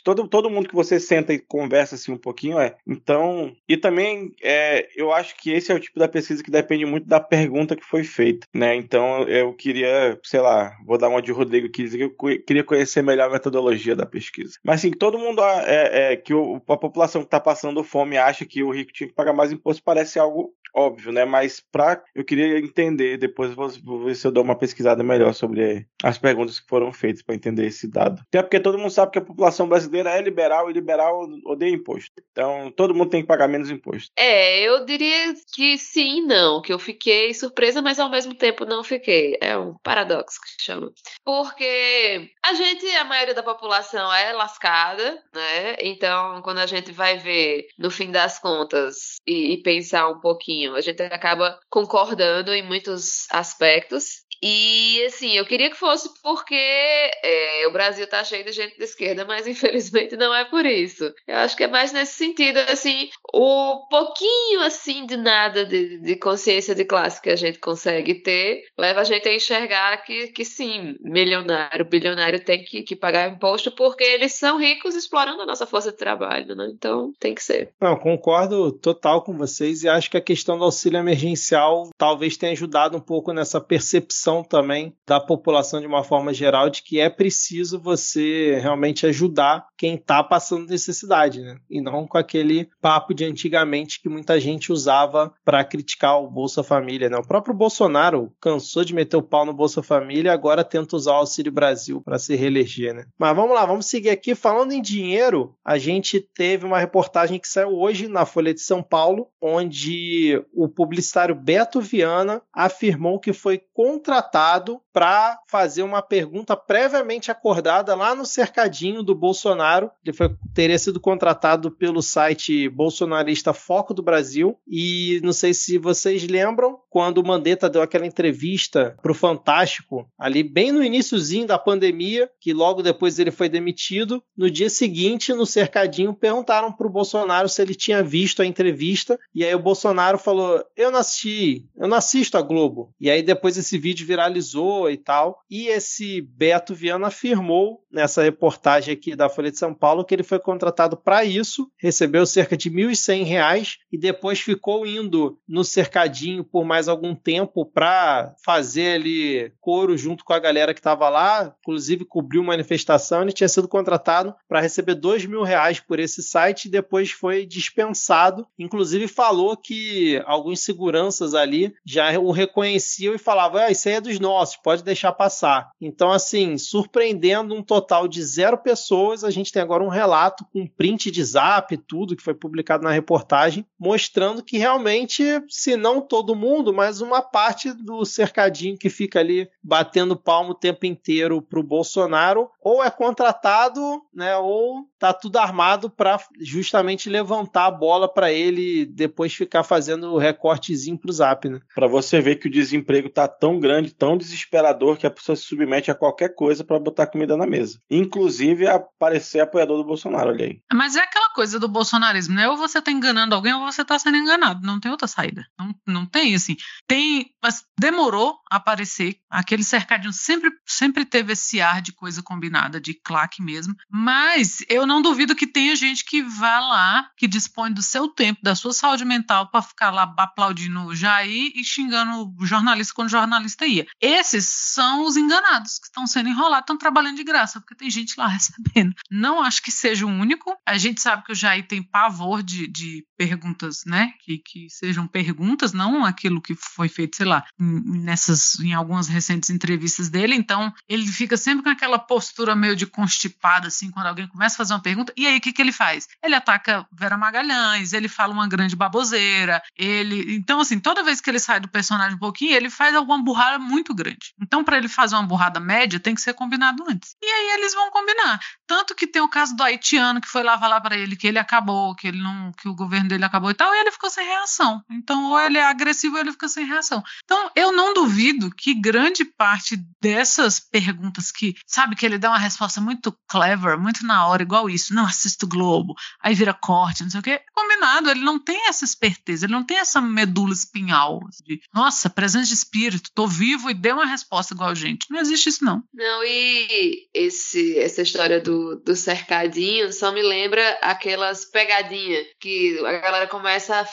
todo, todo mundo que você senta e conversa assim um pouquinho, é. Então, e também é, eu acho que esse é o tipo da pesquisa que depende muito da pergunta que foi feita, né? Então, eu queria, sei lá, vou dar uma de Rodrigo aqui, dizer que eu queria conhecer melhor a metodologia da pesquisa. Mas assim, todo mundo é, é que o, a população que está passando fome acha que o rico tinha que pagar mais imposto parece algo óbvio, né? Mas pra, eu queria entender, depois vou, vou ver se eu dou uma pesquisada melhor sobre as perguntas que foram feitas para entender esse dado. Até porque todo mundo sabe que a população brasileira é liberal e liberal odeia imposto. Então, todo mundo tem que pagar menos imposto. É, eu diria que sim não, que eu fiquei surpresa, mas ao mesmo tempo não fiquei. É um paradoxo que chama. Porque a gente, a maioria da população é lascada, né? Então, quando a gente vai ver, no fim das contas, e, e pensar um pouquinho a gente acaba concordando em muitos aspectos. E assim, eu queria que fosse porque é, o Brasil tá cheio de gente de esquerda, mas infelizmente não é por isso. Eu acho que é mais nesse sentido, assim, o pouquinho assim de nada de, de consciência de classe que a gente consegue ter leva a gente a enxergar que, que sim, milionário, bilionário tem que, que pagar imposto porque eles são ricos explorando a nossa força de trabalho, né? Então tem que ser. Não, concordo total com vocês e acho que a questão do auxílio emergencial talvez tenha ajudado um pouco nessa percepção também da população de uma forma geral de que é preciso você realmente ajudar quem está passando necessidade, né? E não com aquele papo de antigamente que muita gente usava para criticar o Bolsa Família, né? O próprio Bolsonaro cansou de meter o pau no Bolsa Família e agora tenta usar o Auxílio Brasil para se reeleger, né? Mas vamos lá, vamos seguir aqui falando em dinheiro. A gente teve uma reportagem que saiu hoje na Folha de São Paulo, onde o publicitário Beto Viana afirmou que foi contratado para fazer uma pergunta previamente acordada lá no cercadinho do Bolsonaro. Ele foi, teria sido contratado pelo site bolsonarista Foco do Brasil. E não sei se vocês lembram, quando o Mandetta deu aquela entrevista para o Fantástico, ali bem no iníciozinho da pandemia, que logo depois ele foi demitido, no dia seguinte, no cercadinho, perguntaram para o Bolsonaro se ele tinha visto a entrevista. E aí o Bolsonaro falou: Eu não assisti, eu não assisto a Globo. E aí depois esse vídeo viralizou e tal. E esse Beto Viana afirmou nessa reportagem aqui da Folha de São Paulo que ele foi contratado para isso, recebeu cerca de R$ 1.100 e depois ficou indo no cercadinho por mais algum tempo para fazer ali coro junto com a galera que estava lá, inclusive cobriu manifestação. Ele tinha sido contratado para receber dois mil reais por esse site e depois foi dispensado. Inclusive falou que alguns seguranças ali já o reconheciam e falavam: ah, isso aí é dos nossos, pode deixar passar. Então, assim, surpreendendo um total de zero pessoas, a gente tem agora um relato com print de zap, tudo que foi publicado na reportagem, mostrando que realmente, se não todo mundo, mas uma parte do cercadinho que fica ali batendo palmo o tempo inteiro para o Bolsonaro, ou é contratado, né, ou tá tudo armado para justamente levantar a bola para ele depois ficar fazendo o recortezinho pro Zap, né? Para você ver que o desemprego tá tão grande, tão desesperador que a pessoa se submete a qualquer coisa para botar comida na mesa, inclusive aparecer apoiador do Bolsonaro, olha aí. Mas é aquela coisa do bolsonarismo, né? Ou você tá enganando alguém ou você tá sendo enganado, não tem outra saída. Não, não tem assim. Tem, mas demorou a aparecer. Aquele cercadinho sempre sempre teve esse ar de coisa combinada, de claque mesmo, mas eu não não duvido que tenha gente que vá lá, que dispõe do seu tempo, da sua saúde mental, para ficar lá aplaudindo o Jair e xingando o jornalista quando o jornalista ia. Esses são os enganados que estão sendo enrolados, estão trabalhando de graça, porque tem gente lá (laughs) recebendo. Não acho que seja o único. A gente sabe que o Jair tem pavor de, de perguntas, né? Que, que sejam perguntas, não aquilo que foi feito, sei lá, nessas, em algumas recentes entrevistas dele. Então, ele fica sempre com aquela postura meio de constipada, assim, quando alguém começa a fazer uma pergunta. E aí, o que, que ele faz? Ele ataca Vera Magalhães, ele fala uma grande baboseira, ele. Então, assim, toda vez que ele sai do personagem um pouquinho, ele faz alguma burrada muito grande. Então, para ele fazer uma burrada média, tem que ser combinado antes. E aí eles vão combinar. Tanto que tem o caso do haitiano que foi lá falar para ele que ele acabou, que ele não, que o governo dele acabou e tal, e ele ficou sem reação. Então, ou ele é agressivo ou ele fica sem reação. Então, eu não duvido que grande parte dessas perguntas que, sabe, que ele dá uma resposta muito clever, muito na hora, igual isso, não assisto Globo, aí vira corte, não sei o quê. Combinado, ele não tem essa esperteza, ele não tem essa medula espinhal de, nossa, presença de espírito, tô vivo e deu uma resposta igual a gente. Não existe isso, não. Não, e esse, essa história do, do cercadinho só me lembra aquelas pegadinhas que a galera começa a,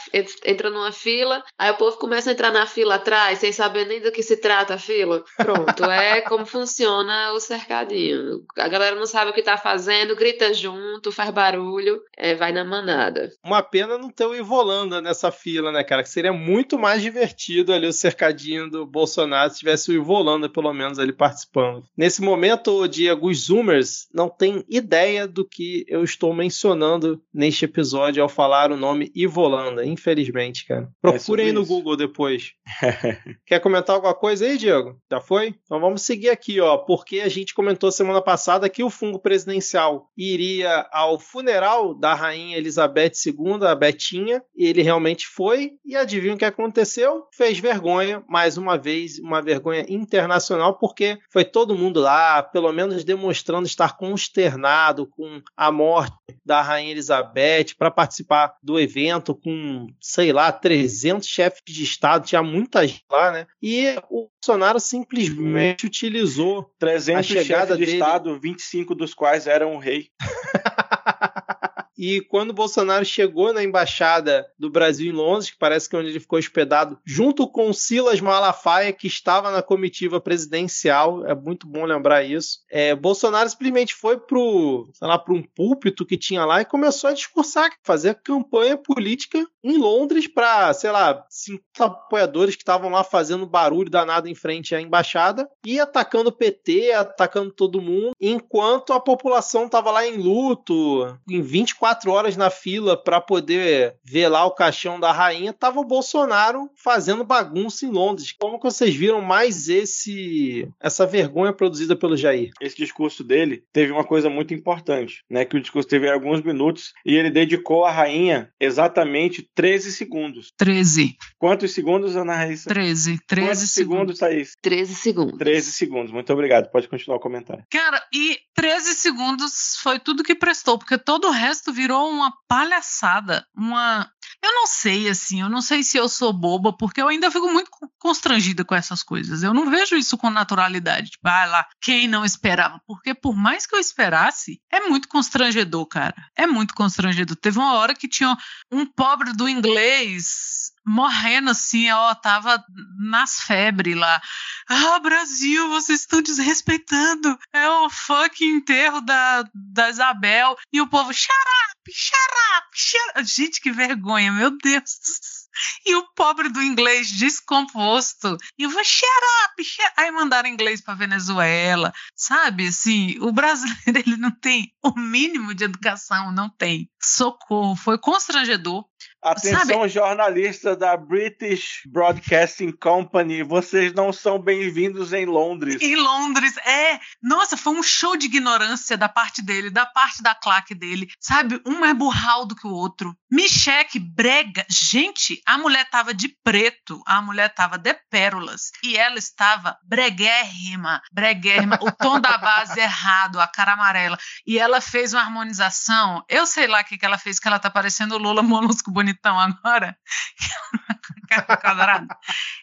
entra numa fila, aí o povo começa a entrar na fila atrás, sem saber nem do que se trata a fila. Pronto, é (laughs) como funciona o cercadinho. A galera não sabe o que tá fazendo, grita junto, faz barulho, é, vai na manada. Uma pena não ter o Ivolanda nessa fila, né, cara? Que seria muito mais divertido ali o cercadinho do Bolsonaro se tivesse o Ivolanda, pelo menos, ali participando. Nesse momento, Diego, os Zoomers não têm ideia do que eu estou mencionando neste episódio ao falar o nome Ivolanda, infelizmente, cara. Procurem é no Google depois. (laughs) Quer comentar alguma coisa aí, Diego? Já foi? Então vamos seguir aqui, ó, porque a gente comentou semana passada que o fungo presidencial iria iria ao funeral da rainha Elizabeth II, a Betinha, e ele realmente foi, e adivinha o que aconteceu? Fez vergonha, mais uma vez, uma vergonha internacional, porque foi todo mundo lá, pelo menos demonstrando estar consternado com a morte da rainha Elizabeth, para participar do evento com, sei lá, 300 chefes de Estado, tinha muita gente lá, né? E o Bolsonaro simplesmente utilizou 300 a chegada de dele... Estado, 25 dos quais eram o rei. (laughs) E quando Bolsonaro chegou na embaixada do Brasil em Londres, que parece que é onde ele ficou hospedado, junto com Silas Malafaia, que estava na comitiva presidencial, é muito bom lembrar isso. É, Bolsonaro simplesmente foi lá, para um púlpito que tinha lá e começou a discursar, fazer campanha política em Londres para, sei lá, 50 apoiadores que estavam lá fazendo barulho danado em frente à embaixada e atacando o PT, atacando todo mundo, enquanto a população estava lá em luto, em 24 quatro horas na fila para poder ver lá o caixão da rainha, tava o Bolsonaro fazendo bagunça em Londres. Como que vocês viram mais esse essa vergonha produzida pelo Jair? Esse discurso dele teve uma coisa muito importante, né? Que o discurso teve alguns minutos e ele dedicou à rainha exatamente 13 segundos. 13. Quantos segundos, Ana Raíssa? 13. 13 Quantos segundos, Thaís? 13 segundos. 13 segundos. Muito obrigado. Pode continuar o comentário. Cara, e 13 segundos foi tudo que prestou, porque todo o resto virou uma palhaçada, uma eu não sei, assim, eu não sei se eu sou boba, porque eu ainda fico muito constrangida com essas coisas. Eu não vejo isso com naturalidade. Tipo, ah lá, quem não esperava? Porque por mais que eu esperasse, é muito constrangedor, cara. É muito constrangedor. Teve uma hora que tinha um pobre do inglês morrendo assim, ó, tava nas febres lá. Ah, Brasil, vocês estão desrespeitando. É o fucking enterro da, da Isabel. E o povo, up, shut up. Gente, que vergonha, meu Deus. E o pobre do inglês descomposto. E eu vou shut Aí mandaram inglês para Venezuela. Sabe, assim, o brasileiro (laughs) ele não tem o mínimo de educação, não tem. Socorro, foi constrangedor. Atenção, Sabe? jornalistas da British Broadcasting Company, vocês não são bem-vindos em Londres. Em Londres, é. Nossa, foi um show de ignorância da parte dele, da parte da claque dele. Sabe, um é burral do que o outro. Micheque, brega. Gente, a mulher tava de preto, a mulher tava de pérolas e ela estava breguérrima, breguérrima, o tom da base (laughs) errado, a cara amarela. E ela fez uma harmonização. Eu sei lá o que, que ela fez, que ela tá parecendo o Lula Molusco bonito bonitão agora. (laughs)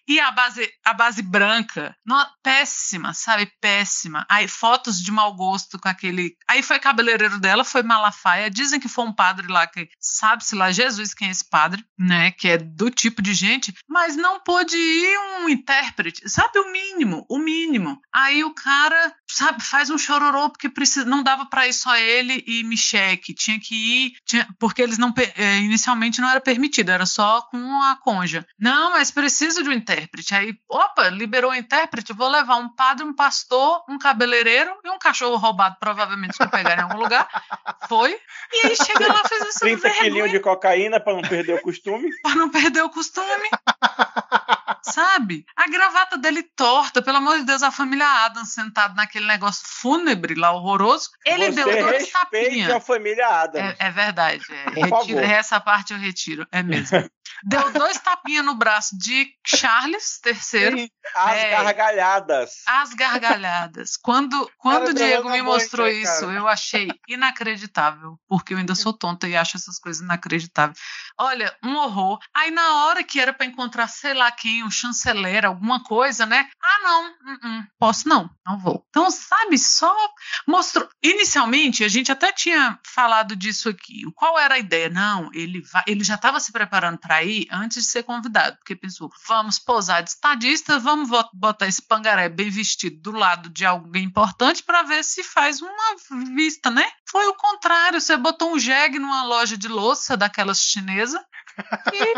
e a base, a base branca, no, péssima, sabe? Péssima. Aí fotos de mau gosto com aquele. Aí foi cabeleireiro dela, foi Malafaia. Dizem que foi um padre lá que sabe-se lá, Jesus, quem é esse padre, né? Que é do tipo de gente, mas não pôde ir um intérprete, sabe? O mínimo, o mínimo. Aí o cara, sabe, faz um chororô porque precisa, não dava para ir só ele e Micheque, tinha que ir, tinha, porque eles não, é, inicialmente não era permitido, era só com a conja. Não, mas preciso de um intérprete. Aí, opa, liberou o intérprete, vou levar um padre, um pastor, um cabeleireiro e um cachorro roubado, provavelmente, para pegar em algum lugar. Foi. E aí chega lá, fez essa 30 quilinhos de cocaína para não perder o costume. para não perder o costume. Sabe? A gravata dele torta, pelo amor de Deus, a família Adams sentada naquele negócio fúnebre lá, horroroso. Ele Você deu dois tapinhas. a família Adams. É, é verdade. É. Retiro, essa parte eu retiro. É mesmo. Deu dois tapinhas no braço de Charles III. As é, gargalhadas. As gargalhadas. Quando, quando o Diego me mostrou mãe, isso, cara. eu achei inacreditável. Porque eu ainda sou tonta e acho essas coisas inacreditáveis. Olha, um horror. Aí na hora que era para encontrar, sei lá quem, um chanceler, alguma coisa, né? Ah, não, uh -uh, posso não, não vou. Então, sabe, só mostrou. Inicialmente, a gente até tinha falado disso aqui. Qual era a ideia? Não, ele, vai, ele já estava se preparando para ir antes de ser convidado, porque pensou, vamos pousar de estadista, vamos botar esse pangaré bem vestido do lado de alguém importante para ver se faz uma vista, né? Foi o contrário, você botou um jegue numa loja de louça daquelas chinesa e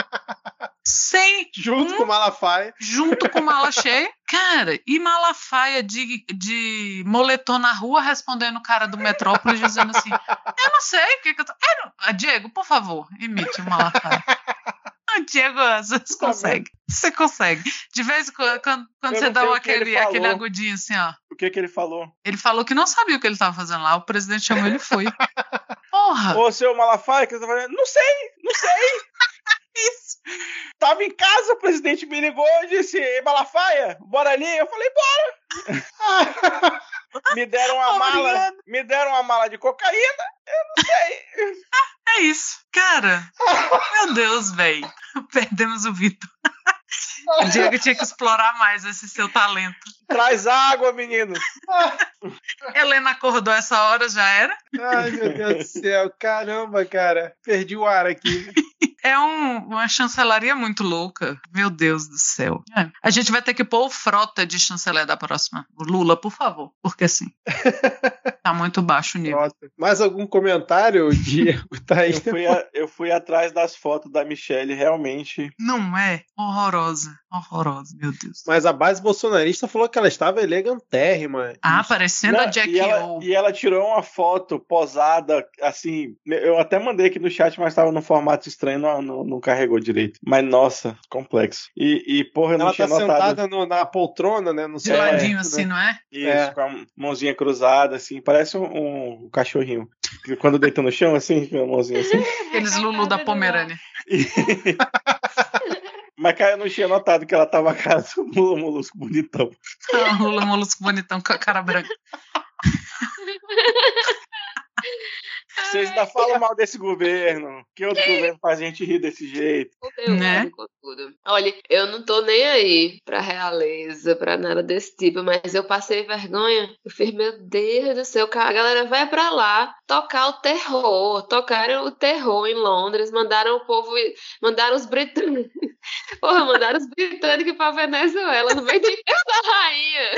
sem junto um, com Malafaia, junto com mala cheia, cara, e Malafaia de, de moletom na rua respondendo o cara do Metrópolis dizendo assim, eu não sei o que, que eu tô, eu, Diego, por favor, imite o Malafaia. (laughs) Diego, você tá consegue. Você consegue. De vez em quando, quando, quando você dá aquele, aquele agudinho assim, ó. O que que ele falou? Ele falou que não sabia o que ele estava fazendo lá. O presidente chamou ele e foi. (laughs) Porra! Ô, seu Malafaia, que você tá fazendo? Não sei, não sei. Isso. Tava em casa, o presidente me ligou e disse: Malafaia, bora ali. Eu falei: bora. (laughs) me deram uma mala, me deram uma mala de cocaína. Eu não sei. É isso. Cara, meu Deus, velho. (laughs) Perdemos o Vitor. (laughs) O Diego tinha que explorar mais esse seu talento. Traz água, menino. (laughs) Helena acordou essa hora, já era? Ai, meu Deus do céu. Caramba, cara. Perdi o ar aqui. (laughs) é um, uma chancelaria muito louca. Meu Deus do céu. É. A gente vai ter que pôr o frota de chanceler da próxima. Lula, por favor. Porque assim. (laughs) tá muito baixo o nível. Mais algum comentário, de tá eu, fui a, eu fui atrás das fotos da Michelle, realmente. Não é? Horrorosa. Horrorosa, meu Deus. Mas a base bolsonarista falou que ela estava elegantérrima. Ah, parecendo Não, a Jack e ela, e ela tirou uma foto posada, assim. Eu até mandei aqui no chat, mas estava no formato estranho, não, não, não, carregou direito. Mas nossa, complexo. E, e porra, eu não ela tinha tá notado. sentada no, na poltrona, né? No De ladinho, é, assim, né? não é? Isso, é. com a mãozinha cruzada, assim. Parece um, um cachorrinho. Quando deita no chão, assim, com a mãozinha assim. Aqueles Lulu da Pomerânia. (laughs) Mas, cara, eu não tinha notado que ela tava a cara do Lula Molusco bonitão. Ah, Lula Molusco bonitão com a cara branca. (laughs) Vocês ainda falam mal desse governo. Que outro governo faz a gente rir desse jeito? né? tudo. Olha, eu não tô nem aí pra realeza, pra nada desse tipo, mas eu passei vergonha. Eu fiz, meu Deus do céu, a galera vai pra lá tocar o terror. Tocaram o terror em Londres, mandaram o povo, mandaram os britânicos. (laughs) Porra, mandaram os britânicos pra Venezuela no meio de (laughs) da rainha.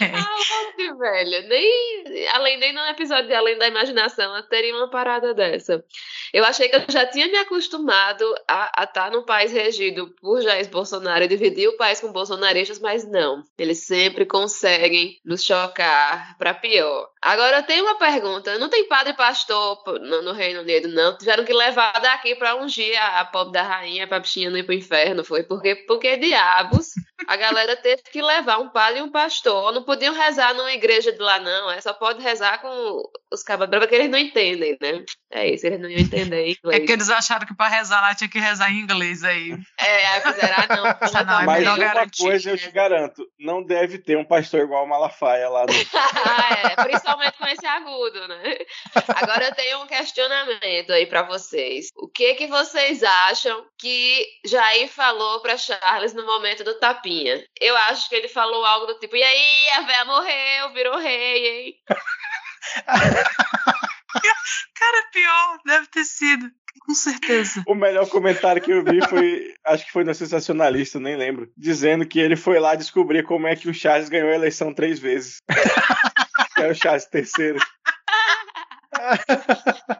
É. Ah, velho. Nem, além, nem no episódio de Além da Imaginação eu teria uma parada dessa. Eu achei que eu já tinha me acostumado a estar tá num país regido por Jair Bolsonaro e dividir o país com bolsonaristas, mas não. Eles sempre conseguem nos chocar para pior. Agora eu tenho uma pergunta. Não tem padre pastor no, no Reino Unido, não? Tiveram que levar daqui para ungir a, a pobre da rainha pra bichinha não ir pro inferno, foi? Porque, porque diabos a galera teve que levar um padre e um pastor. Não podiam rezar numa igreja de lá, não. É, só pode rezar com os cabas bravos que eles não entendem, né? É isso, eles não iam entender inglês. É que eles acharam que para rezar lá tinha que rezar em inglês aí. É, aí fizeram, ah, não. não, é Mas uma garantir, coisa eu te garanto, não deve ter um pastor igual o Malafaia lá. No... (laughs) ah, é, principalmente com esse agudo, né? Agora eu tenho um questionamento aí para vocês. O que que vocês acham que Jair falou para Charles no momento do tapinha? Eu acho que ele falou algo do tipo, e aí, a véia morreu, virou rei, hein? (laughs) Cara, pior, deve ter sido. Com certeza. O melhor comentário que eu vi foi, acho que foi no Sensacionalista, nem lembro, dizendo que ele foi lá descobrir como é que o Charles ganhou a eleição três vezes. (laughs) era o Charles terceiro.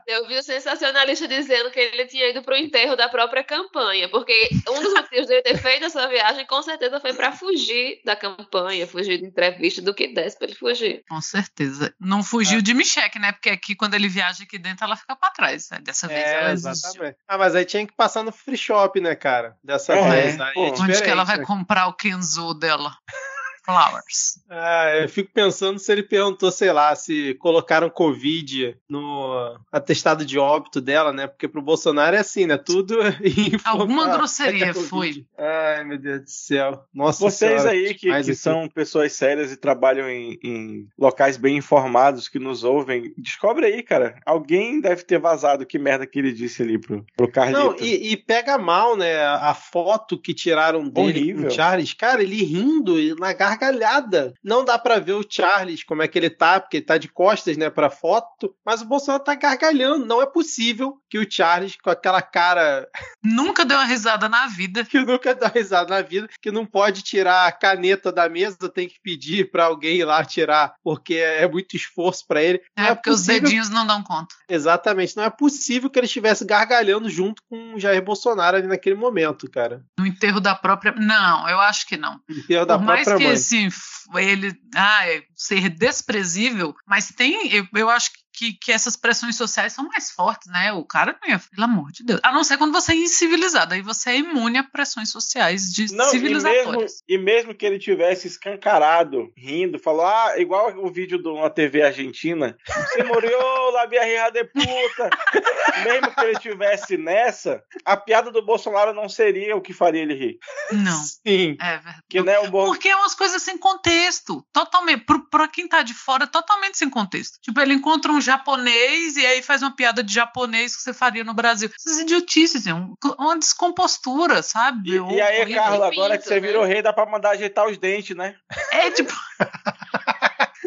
Eu vi o sensacionalista dizendo que ele tinha ido para o enterro da própria campanha, porque um dos motivos dele ter feito essa viagem com certeza foi para fugir da campanha, fugir de entrevista, do que desse para ele fugir. Com certeza. Não fugiu é. de Michelle, né? Porque aqui, quando ele viaja aqui dentro, ela fica para trás. Né? Dessa vez é, ela exatamente. Ah, mas aí tinha que passar no free shop, né, cara? Dessa é, vez. Aí é Onde que ela vai né? comprar o Kenzo dela? Flowers. Ah, eu fico pensando se ele perguntou, sei lá, se colocaram Covid no atestado de óbito dela, né? Porque pro Bolsonaro é assim, né? Tudo. (laughs) Alguma grosseria é foi. Ai, meu Deus do céu. Nossa Vocês senhora, aí que, que são pessoas sérias e trabalham em, em, locais bem informados que nos ouvem, descobre aí, cara. Alguém deve ter vazado que merda que ele disse ali pro, pro Carlito. Não, e, e pega mal, né? A foto que tiraram dele Horrível. o Charles. Cara, ele rindo na garra gargalhada. Não dá para ver o Charles como é que ele tá, porque ele tá de costas, né, pra foto, mas o Bolsonaro tá gargalhando. Não é possível que o Charles, com aquela cara. (laughs) Nunca deu uma risada na vida. que nunca deu uma risada na vida, que não pode tirar a caneta da mesa, tem que pedir para alguém ir lá tirar, porque é muito esforço para ele. É, é porque possível... os dedinhos não dão conta. Exatamente. Não é possível que ele estivesse gargalhando junto com o Jair Bolsonaro ali naquele momento, cara. No enterro da própria. Não, eu acho que não. No enterro da Por própria mais que mãe assim, ele ah, é ser desprezível, mas tem, eu, eu acho que que, que essas pressões sociais são mais fortes, né? O cara não ia, pelo amor de Deus. A não ser quando você é incivilizado, aí você é imune a pressões sociais de não, civilizatórias. E mesmo, e mesmo que ele tivesse escancarado, rindo, falou, ah, igual o vídeo de uma TV argentina, você morreu, la vieja de puta. (laughs) mesmo que ele tivesse nessa, a piada do Bolsonaro não seria o que faria ele rir. Não. (laughs) Sim. É verdade. Que, né, o bom... Porque é umas coisas sem contexto. Totalmente. Pra quem tá de fora, totalmente sem contexto. Tipo, ele encontra um japonês e aí faz uma piada de japonês que você faria no Brasil. Essas idiotices, é uma descompostura, sabe? E, e aí, Carlos, agora que você né? virou rei, dá pra mandar ajeitar os dentes, né? É, tipo. (laughs)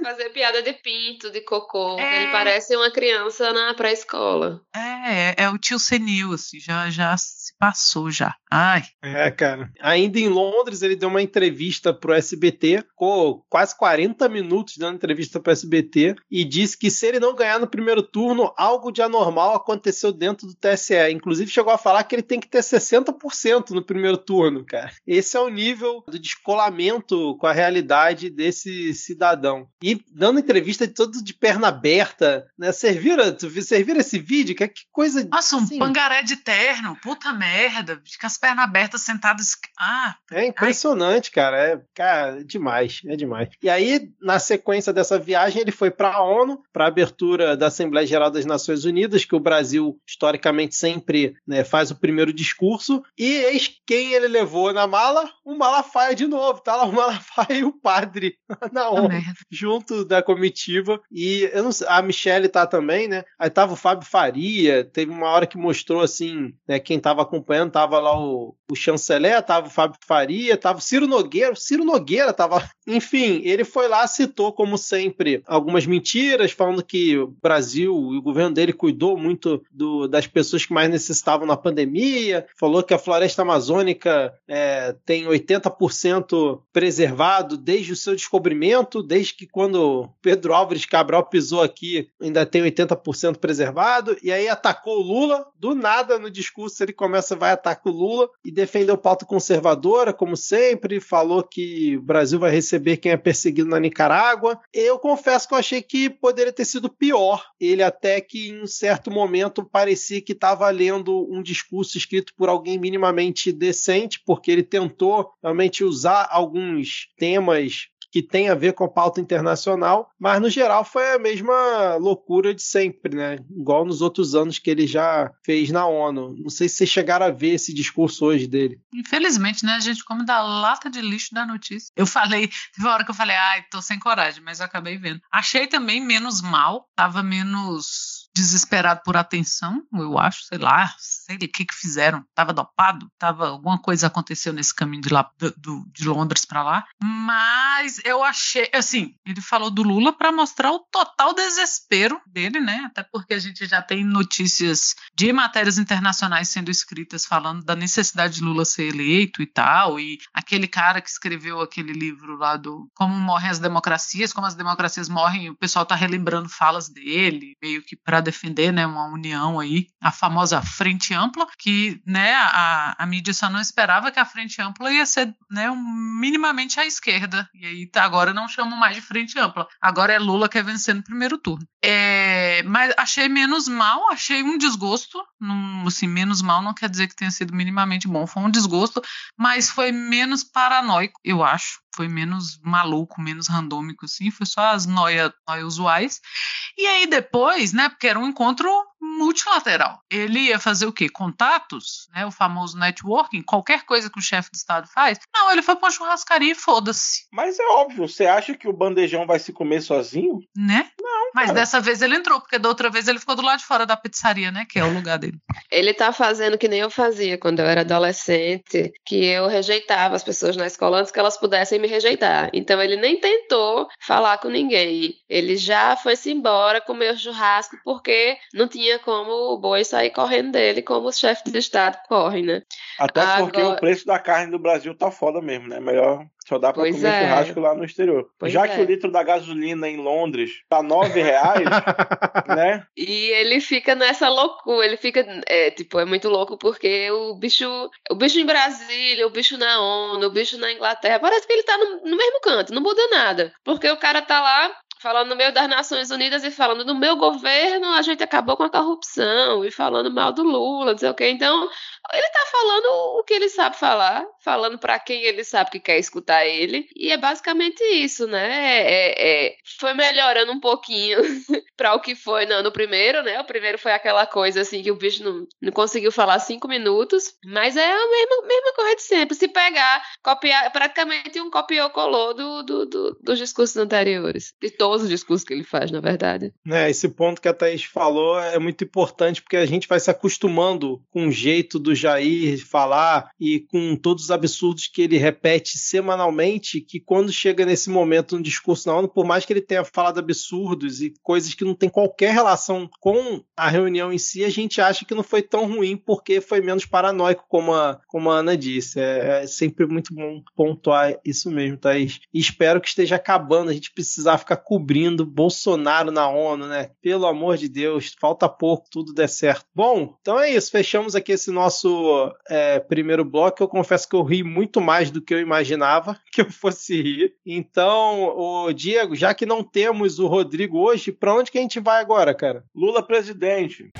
Fazer piada de pinto, de cocô. É... Ele parece uma criança na pré-escola. É, É, é o tio senil, assim, já, já se passou já. Ai. É, cara. Ainda em Londres, ele deu uma entrevista pro SBT, ficou quase 40 minutos dando entrevista pro SBT, e disse que se ele não ganhar no primeiro turno, algo de anormal aconteceu dentro do TSE. Inclusive, chegou a falar que ele tem que ter 60% no primeiro turno, cara. Esse é o nível do descolamento com a realidade desse cidadão. E dando entrevista de todo de perna aberta, né? Serviram, serviram esse vídeo? Que, que coisa. Nossa, um assim. pangaré de terno, puta merda, com as pernas abertas, sentadas. Ah. É impressionante, ai. cara. É, cara, é demais, é demais. E aí, na sequência dessa viagem, ele foi para a ONU, para a abertura da Assembleia Geral das Nações Unidas, que o Brasil, historicamente, sempre né, faz o primeiro discurso. E eis quem ele levou na mala? O Malafaia de novo. Tá lá o Malafaia e o padre (laughs) na ONU, junto da comitiva. E eu não sei, a Michelle tá também, né? Aí tava o Fábio Faria, teve uma hora que mostrou assim, né? Quem tava acompanhando, tava lá o, o chanceler, tava o Fábio Faria, tava o Ciro Nogueira, o Ciro Nogueira tava. Enfim, ele foi lá, citou, como sempre, algumas mentiras, falando que o Brasil e o governo dele cuidou muito do, das pessoas que mais necessitavam na pandemia, falou que a floresta amazônica é, tem 80% preservado desde o seu descobrimento, desde que quando Pedro Álvares Cabral pisou aqui, ainda tem 80% preservado, e aí atacou o Lula, do nada no discurso ele começa, vai atacar o Lula, e defendeu pauta conservadora, como sempre, falou que o Brasil vai receber quem é perseguido na Nicarágua. Eu confesso que eu achei que poderia ter sido pior. Ele até que em um certo momento parecia que estava lendo um discurso escrito por alguém minimamente decente, porque ele tentou realmente usar alguns temas que tem a ver com a pauta internacional, mas no geral foi a mesma loucura de sempre, né? Igual nos outros anos que ele já fez na ONU. Não sei se vocês chegaram a ver esse discurso hoje dele. Infelizmente, né? A gente come da lata de lixo da notícia. Eu falei, teve uma hora que eu falei, ai, tô sem coragem, mas eu acabei vendo. Achei também menos mal, tava menos desesperado por atenção, eu acho, sei lá, sei o que que fizeram, tava dopado, tava alguma coisa aconteceu nesse caminho de lá do, de Londres para lá, mas eu achei, assim, ele falou do Lula para mostrar o total desespero dele, né? Até porque a gente já tem notícias de matérias internacionais sendo escritas falando da necessidade de Lula ser eleito e tal, e aquele cara que escreveu aquele livro lá do Como morrem as democracias, como as democracias morrem, o pessoal tá relembrando falas dele, meio que para defender né, uma união aí, a famosa Frente Ampla, que né, a, a mídia só não esperava que a Frente Ampla ia ser né, minimamente à esquerda. E aí tá, agora não chamam mais de Frente Ampla. Agora é Lula que é vencer no primeiro turno. É, mas achei menos mal, achei um desgosto. Num, assim, menos mal não quer dizer que tenha sido minimamente bom, foi um desgosto, mas foi menos paranoico, eu acho foi menos maluco, menos randômico, assim, foi só as noias noia usuais. E aí depois, né, porque era um encontro multilateral. Ele ia fazer o quê? Contatos, né, o famoso networking, qualquer coisa que o chefe de Estado faz. Não, ele foi pra uma churrascaria e foda-se. Mas é óbvio, você acha que o bandejão vai se comer sozinho? Né? Não. Mas cara. dessa vez ele entrou, porque da outra vez ele ficou do lado de fora da pizzaria, né, que é o lugar dele. Ele tá fazendo que nem eu fazia quando eu era adolescente, que eu rejeitava as pessoas na escola antes que elas pudessem me rejeitar. Então ele nem tentou falar com ninguém. Ele já foi-se embora comer o churrasco porque não tinha como o boi sair correndo dele como os chefes de Estado correm, né? Até porque Agora... o preço da carne do Brasil tá foda mesmo, né? Melhor só dá pra pois comer é. churrasco lá no exterior. Pois Já é. que o litro da gasolina em Londres tá nove reais, (laughs) né? E ele fica nessa loucura, ele fica, é, tipo, é muito louco porque o bicho, o bicho em Brasília, o bicho na ONU, o bicho na Inglaterra, parece que ele tá no, no mesmo canto, não muda nada. Porque o cara tá lá falando no meio das Nações Unidas e falando no meu governo a gente acabou com a corrupção e falando mal do Lula, não sei o quê. Então, ele tá falando o que ele sabe falar, falando para quem ele sabe que quer escutar ele, e é basicamente isso, né? É, é, foi melhorando um pouquinho (laughs) para o que foi no, no, primeiro, né? O primeiro foi aquela coisa assim que o bicho não, não conseguiu falar cinco minutos, mas é a mesma, mesma coisa de sempre. Se pegar, copiar, praticamente um copiou-colou do, do, do, dos discursos anteriores, de os discursos que ele faz, na verdade. É, esse ponto que a Thaís falou é muito importante porque a gente vai se acostumando com o jeito do Jair falar e com todos os absurdos que ele repete semanalmente, que quando chega nesse momento no discurso na ONU, por mais que ele tenha falado absurdos e coisas que não tem qualquer relação com a reunião em si, a gente acha que não foi tão ruim porque foi menos paranoico, como a, como a Ana disse. É, é sempre muito bom pontuar isso mesmo, Thaís. E espero que esteja acabando a gente precisar ficar cobrindo Bolsonaro na ONU, né? Pelo amor de Deus, falta pouco, tudo der certo. Bom, então é isso. Fechamos aqui esse nosso é, primeiro bloco. Eu confesso que eu ri muito mais do que eu imaginava (laughs) que eu fosse rir. Então, o Diego, já que não temos o Rodrigo hoje, para onde que a gente vai agora, cara? Lula presidente.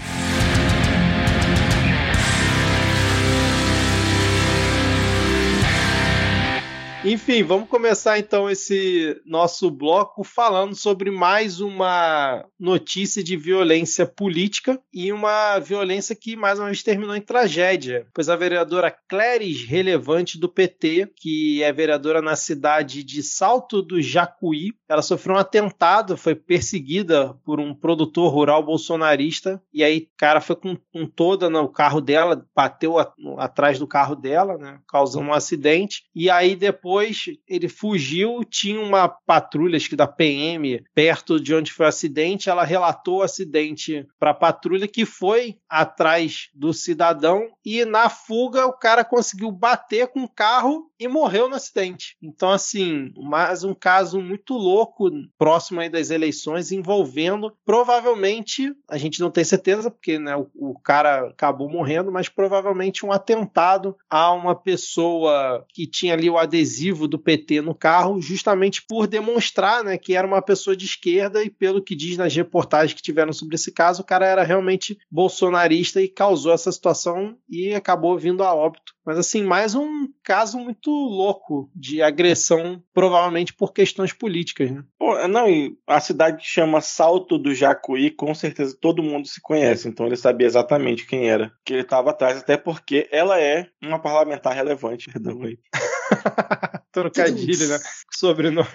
Enfim, vamos começar então esse nosso bloco falando sobre mais uma notícia de violência política e uma violência que mais uma vez terminou em tragédia, pois a vereadora Cléris Relevante do PT, que é vereadora na cidade de Salto do Jacuí, ela sofreu um atentado, foi perseguida por um produtor rural bolsonarista e aí o cara foi com, com toda no carro dela, bateu a, atrás do carro dela, né, causando um acidente e aí depois depois ele fugiu, tinha uma patrulha, acho que da PM, perto de onde foi o acidente. Ela relatou o acidente para a patrulha que foi atrás do cidadão e na fuga o cara conseguiu bater com o carro e morreu no acidente. Então, assim, mais um caso muito louco próximo aí das eleições envolvendo provavelmente, a gente não tem certeza porque né, o, o cara acabou morrendo, mas provavelmente um atentado a uma pessoa que tinha ali o adesivo adesivo do PT no carro, justamente por demonstrar né, que era uma pessoa de esquerda e pelo que diz nas reportagens que tiveram sobre esse caso, o cara era realmente bolsonarista e causou essa situação e acabou vindo a óbito. Mas assim, mais um caso muito louco de agressão, provavelmente por questões políticas, né? Pô, não, e a cidade que chama Salto do Jacuí, com certeza todo mundo se conhece, então ele sabia exatamente quem era que ele estava atrás, até porque ela é uma parlamentar relevante, perdão aí. (laughs) Trocadilho, né? Sobrenome.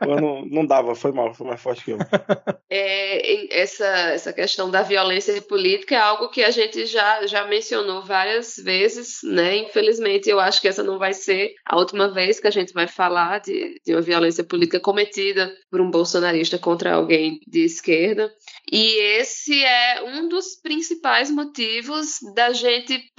não, não dava, foi mal, foi mais forte que eu. É, essa, essa questão da violência política é algo que a gente já, já mencionou várias vezes, né? Infelizmente, eu acho que essa não vai ser a última vez que a gente vai falar de, de uma violência política cometida por um bolsonarista contra alguém de esquerda. E esse é um dos principais motivos da gente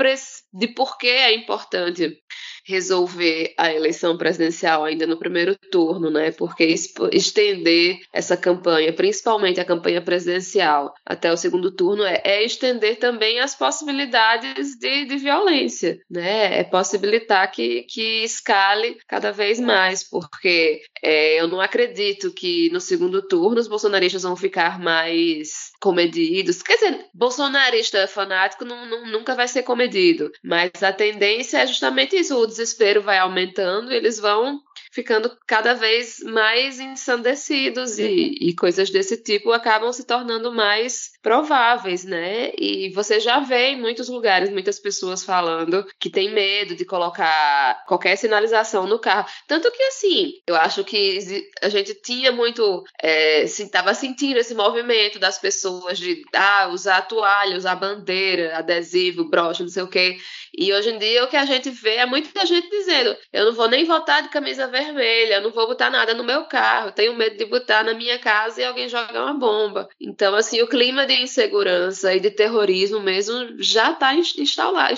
de por que é importante resolver a eleição presidencial ainda no primeiro turno, né? Porque estender essa campanha, principalmente a campanha presidencial, até o segundo turno, é, é estender também as possibilidades de, de violência, né? É possibilitar que, que escale cada vez mais, porque é, eu não acredito que no segundo turno os bolsonaristas vão ficar mais comedidos. Quer dizer, bolsonarista fanático não, não, nunca vai ser comedido, mas a tendência é justamente isso: o desespero vai aumentando eles vão ficando cada vez mais ensandecidos e, e, coisas desse tipo acabam se tornando mais prováveis, né? E você já vê em muitos lugares muitas pessoas falando que tem medo de colocar qualquer sinalização no carro. Tanto que, assim, eu acho que a gente tinha muito. estava é, sentindo esse movimento das pessoas de ah, usar toalha, usar bandeira, adesivo, broche, não sei o quê. E hoje em dia o que a gente vê é muita gente dizendo: eu não vou nem votar de camisa vermelha, eu não vou botar nada no meu carro, tenho medo de botar na minha casa e alguém jogar uma bomba. Então, assim, o clima de insegurança e de terrorismo mesmo já está instalado,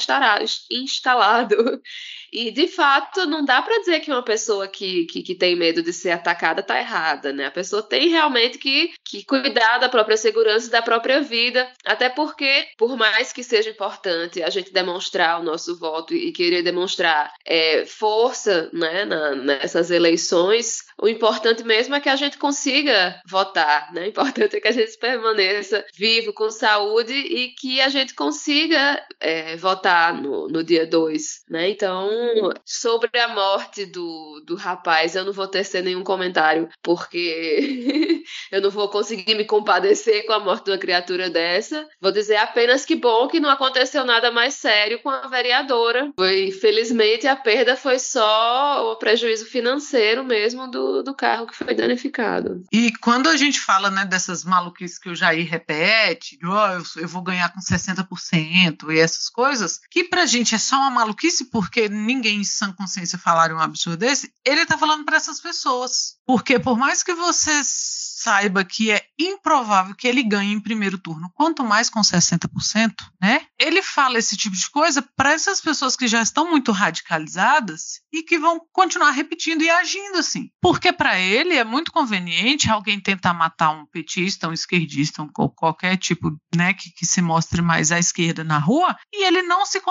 instalado e, de fato, não dá para dizer que uma pessoa que, que, que, tem medo de ser atacada tá errada, né? A pessoa tem realmente que, que cuidar da própria segurança e da própria vida, até porque, por mais que seja importante a gente demonstrar o nosso voto e querer demonstrar é, força né, na, nessas eleições, o importante mesmo é que a gente consiga votar, né? O importante é que a gente permaneça vivo, com saúde e que a gente consiga é, votar no, no dia 2, né? Então, sobre a morte do, do rapaz, eu não vou tecer nenhum comentário, porque (laughs) eu não vou conseguir me compadecer com a morte de uma criatura dessa. Vou dizer apenas que bom que não aconteceu nada mais sério com a vereadora. Foi, felizmente, a perda foi só o prejuízo financeiro mesmo do do, carro que foi danificado. E quando a gente fala né, dessas maluquices que o Jair repete, oh, eu, eu vou ganhar com 60% e essas coisas, que pra gente é só uma maluquice porque ninguém em sã consciência falaria um absurdo desse, ele tá falando para essas pessoas. Porque por mais que você saiba que é improvável que ele ganhe em primeiro turno, quanto mais com 60%, né? Ele fala esse tipo de coisa para essas pessoas que já estão muito radicalizadas e que vão continuar repetindo e agindo assim. Porque para ele é muito conveniente alguém tentar matar um petista, um esquerdista, um, qualquer tipo, né, que, que se mostre mais à esquerda na rua e ele não se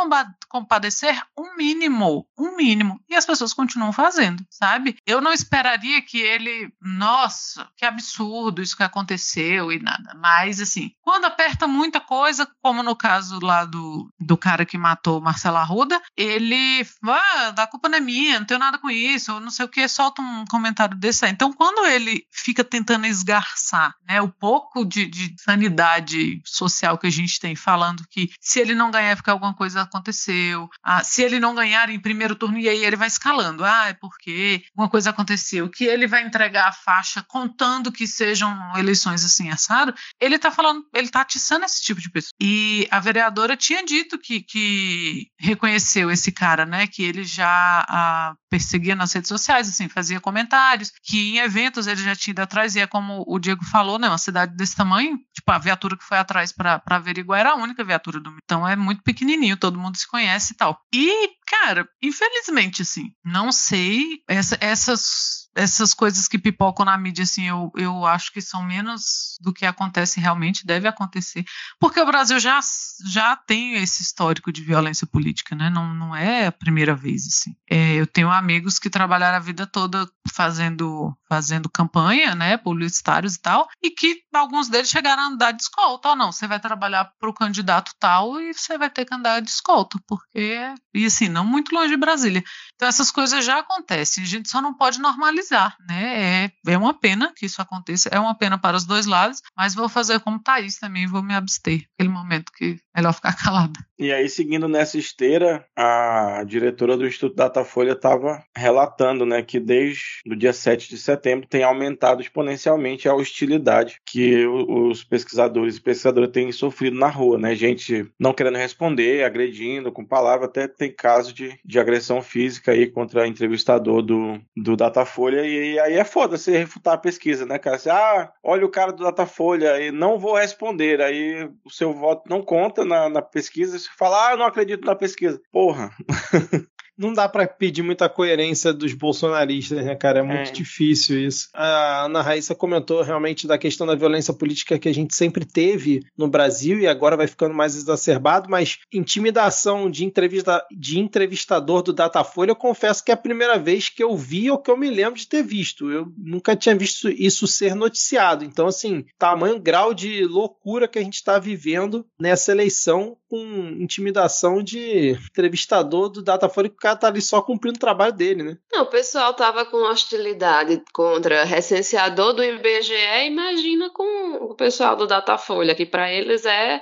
compadecer um mínimo, um mínimo. E as pessoas continuam fazendo, sabe? Eu não esperaria que ele, nossa, que absurdo absurdo isso que aconteceu e nada. Mas, assim, quando aperta muita coisa, como no caso lá do, do cara que matou Marcelo Arruda, ele, ah, a culpa não é minha, não tenho nada com isso, não sei o que, solta um comentário desse aí. Então, quando ele fica tentando esgarçar né, o pouco de, de sanidade social que a gente tem, falando que se ele não ganhar é porque alguma coisa aconteceu, ah, se ele não ganhar em primeiro turno, e aí ele vai escalando, ah, é porque alguma coisa aconteceu, que ele vai entregar a faixa contando que sejam eleições assim, assado, ele tá falando, ele tá atiçando esse tipo de pessoa. E a vereadora tinha dito que, que reconheceu esse cara, né, que ele já a, perseguia nas redes sociais, assim, fazia comentários, que em eventos ele já tinha ido atrás, e é como o Diego falou, né, uma cidade desse tamanho, tipo, a viatura que foi atrás para averiguar era a única viatura do então é muito pequenininho, todo mundo se conhece e tal. E, cara, infelizmente, assim, não sei, essa, essas essas coisas que pipocam na mídia, assim, eu, eu acho que são menos do que acontece realmente, deve acontecer. Porque o Brasil já, já tem esse histórico de violência política, né? Não, não é a primeira vez, assim. É, eu tenho amigos que trabalharam a vida toda fazendo, fazendo campanha, né? Publicitários e tal, e que alguns deles chegaram a andar de escolta. Ou não, você vai trabalhar para o candidato tal e você vai ter que andar de escolta, porque. E assim, não muito longe de Brasília. Então essas coisas já acontecem, a gente só não pode normalizar, né? É, é uma pena que isso aconteça, é uma pena para os dois lados, mas vou fazer como Thaís também, vou me abster, aquele momento que é melhor ficar (laughs) calada. E aí, seguindo nessa esteira, a diretora do Instituto Datafolha estava relatando né, que desde o dia 7 de setembro tem aumentado exponencialmente a hostilidade que os pesquisadores e pesquisadoras têm sofrido na rua, né? Gente não querendo responder, agredindo com palavra, até tem caso de, de agressão física aí contra entrevistador do, do Datafolha, e, e aí é foda você refutar a pesquisa, né, cara? Você, ah, olha o cara do Datafolha e não vou responder, aí o seu voto não conta na, na pesquisa, você fala, ah, eu não acredito na pesquisa. Porra. (laughs) não dá para pedir muita coerência dos bolsonaristas, né, cara? É muito é. difícil isso. A Ana Raíssa comentou realmente da questão da violência política que a gente sempre teve no Brasil e agora vai ficando mais exacerbado, mas intimidação de, entrevista, de entrevistador do Datafolha, eu confesso que é a primeira vez que eu vi ou que eu me lembro de ter visto. Eu nunca tinha visto isso ser noticiado. Então, assim, tamanho grau de loucura que a gente está vivendo nessa eleição com intimidação de entrevistador do Datafolha cara tá ali só cumprindo o trabalho dele, né? Não, o pessoal tava com hostilidade contra recenseador do IBGE, imagina com o pessoal do Datafolha, que para eles é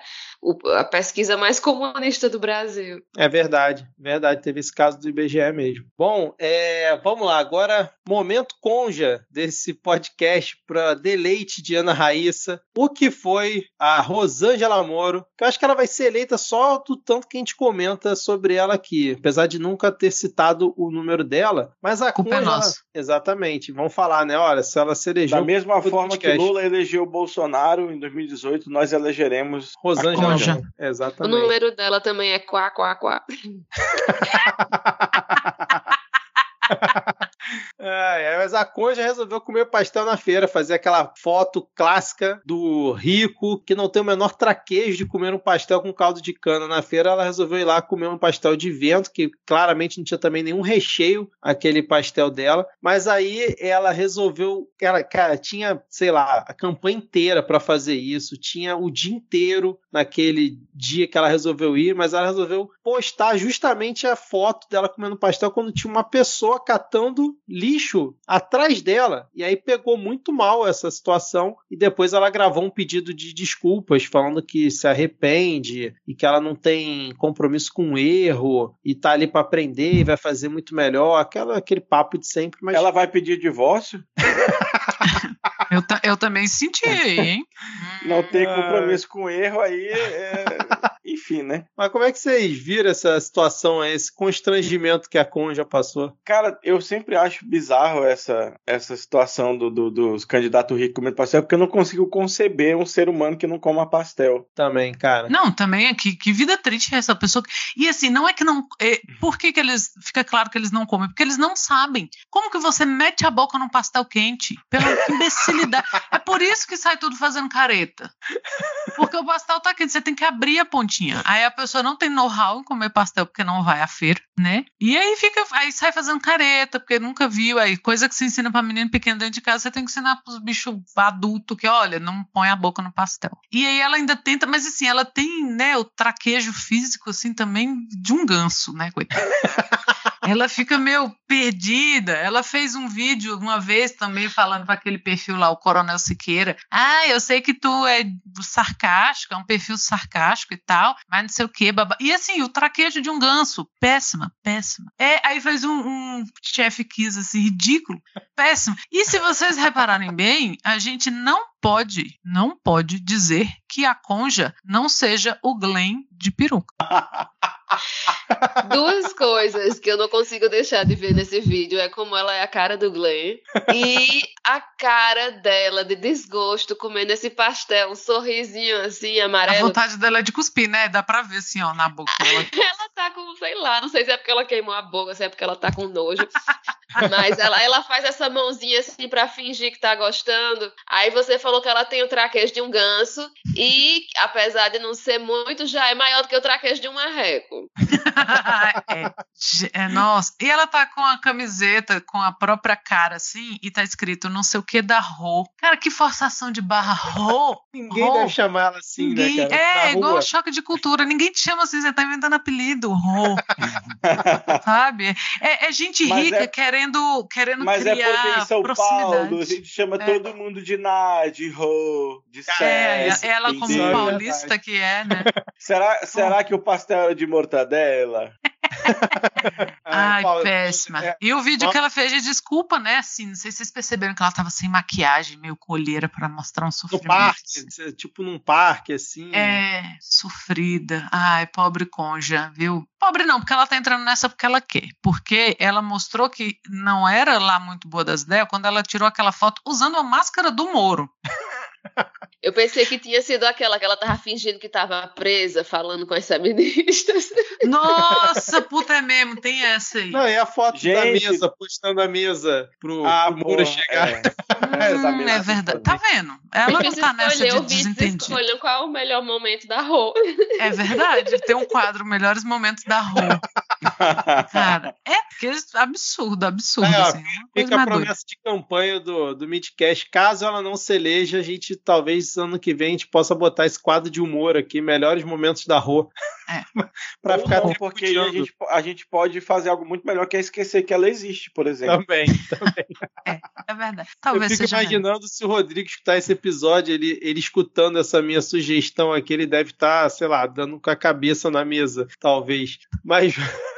a pesquisa mais comunista do Brasil. É verdade, verdade. Teve esse caso do IBGE mesmo. Bom, é, vamos lá. Agora, momento conja desse podcast para deleite de Ana Raíssa. O que foi a Rosângela Moro? Que eu acho que ela vai ser eleita só do tanto que a gente comenta sobre ela aqui. Apesar de nunca ter citado o número dela. Mas a culpa é nossa. Exatamente. Vamos falar, né? Olha, se ela se elegeu. Da mesma forma podcast. que Lula elegeu Bolsonaro em 2018, nós elegeremos Rosângela Conja. Exatamente. O número dela também é quá, quá, quá. (laughs) É, mas a Conja resolveu comer pastel na feira, fazer aquela foto clássica do rico que não tem o menor traquejo de comer um pastel com caldo de cana na feira. Ela resolveu ir lá comer um pastel de vento, que claramente não tinha também nenhum recheio aquele pastel dela. Mas aí ela resolveu, ela, cara, tinha, sei lá, a campanha inteira para fazer isso, tinha o dia inteiro naquele dia que ela resolveu ir, mas ela resolveu postar justamente a foto dela comendo pastel quando tinha uma pessoa catando lixo, lixo atrás dela. E aí pegou muito mal essa situação e depois ela gravou um pedido de desculpas falando que se arrepende e que ela não tem compromisso com o erro e tá ali para aprender e vai fazer muito melhor, aquela aquele papo de sempre, mas ela vai pedir divórcio? (laughs) eu, eu também senti, hein? Não tem compromisso com o erro aí é enfim, né? Mas como é que vocês viram essa situação, esse constrangimento que a Conja passou? Cara, eu sempre acho bizarro essa, essa situação do, do dos candidatos ricos comendo pastel, porque eu não consigo conceber um ser humano que não coma pastel. Também, cara. Não, também é que, que vida triste é essa pessoa. E assim, não é que não. É, por que, que eles. Fica claro que eles não comem? Porque eles não sabem. Como que você mete a boca num pastel quente? Pela imbecilidade. é por isso que sai tudo fazendo careta. Porque o pastel tá quente, você tem que abrir a pontinha Aí a pessoa não tem know-how em comer pastel porque não vai à feira, né? E aí fica, aí sai fazendo careta, porque nunca viu. Aí coisa que você ensina pra menino pequeno dentro de casa, você tem que ensinar pros bichos adultos que, olha, não põe a boca no pastel. E aí ela ainda tenta, mas assim, ela tem, né, o traquejo físico, assim, também de um ganso, né, coitada. (laughs) ela fica meio perdida. Ela fez um vídeo uma vez também falando para aquele perfil lá, o Coronel Siqueira. Ah, eu sei que tu é sarcástico, é um perfil sarcástico e tal, mas não sei o que, babá. E assim, o traquejo de um ganso, péssima, péssima. É, aí faz um, um chefe kiss assim, ridículo, péssimo. E se vocês repararem bem, a gente não pode, não pode dizer que a Conja não seja o Glenn de peruca. (laughs) Duas coisas que eu não consigo deixar de ver nesse vídeo é como ela é a cara do Glenn e a cara dela de desgosto comendo esse pastel, um sorrisinho assim amarelo. A vontade dela é de cuspir, né? Dá pra ver assim, ó, na boca. Ela, (laughs) ela tá com, sei lá, não sei se é porque ela queimou a boca, se é porque ela tá com nojo. Mas ela, ela faz essa mãozinha assim pra fingir que tá gostando. Aí você falou que ela tem o traquejo de um ganso e, apesar de não ser muito, já é maior do que o traquejo de um marreco. (laughs) (laughs) é, é, nossa. E ela tá com a camiseta com a própria cara, assim, e tá escrito não sei o que da Rô. Cara, que forçação de barra Rô. (laughs) Ninguém Rô. deve chamar ela assim, né, Ninguém, né, cara? É, igual choque de cultura. Ninguém te chama assim, você tá inventando apelido, Rô. (laughs) Sabe? É, é gente Mas rica é... querendo, querendo Mas criar é porque em São Paulo a gente chama é. todo mundo de Ná, de Rô, de Cé. É, ela como paulista que é, né? será, será que o pastel era de mortadela? (laughs) Ai, Paulo, péssima. É, e o vídeo que ela fez de desculpa, né? Assim, não sei se vocês perceberam que ela tava sem maquiagem, meio colheira para mostrar um sofrimento. No parque, tipo num parque, assim. É, sofrida. Ai, pobre conja, viu? Pobre não, porque ela tá entrando nessa porque ela quer. Porque ela mostrou que não era lá muito boa das ideias quando ela tirou aquela foto usando a máscara do Moro. (laughs) Eu pensei que tinha sido aquela que ela tava fingindo que tava presa, falando com as feministas. (laughs) Nossa, puta é mesmo, tem essa aí. Não, e a foto Gente... da mesa, postando a mesa pro, ah, pro Moura chegar. (laughs) É, hum, é verdade. Tá vendo? Ela não tá nessa de desentendido. escolham qual é o melhor momento da Rô. É verdade, tem um quadro Melhores Momentos da Rô. Cara, é porque é absurdo, absurdo. É, assim, fica a promessa de campanha do, do Midcast. Caso ela não se eleja, a gente talvez ano que vem a gente possa botar esse quadro de humor aqui, melhores momentos da Rô. É. (laughs) pra ficar não, porque a gente, a gente pode fazer algo muito melhor que é esquecer que ela existe, por exemplo. Também, (laughs) também. é, é verdade. Talvez Eu fico imaginando mesmo. se o Rodrigo escutar esse episódio, ele, ele escutando essa minha sugestão aqui, ele deve estar, tá, sei lá, dando com a cabeça na mesa, talvez. Mas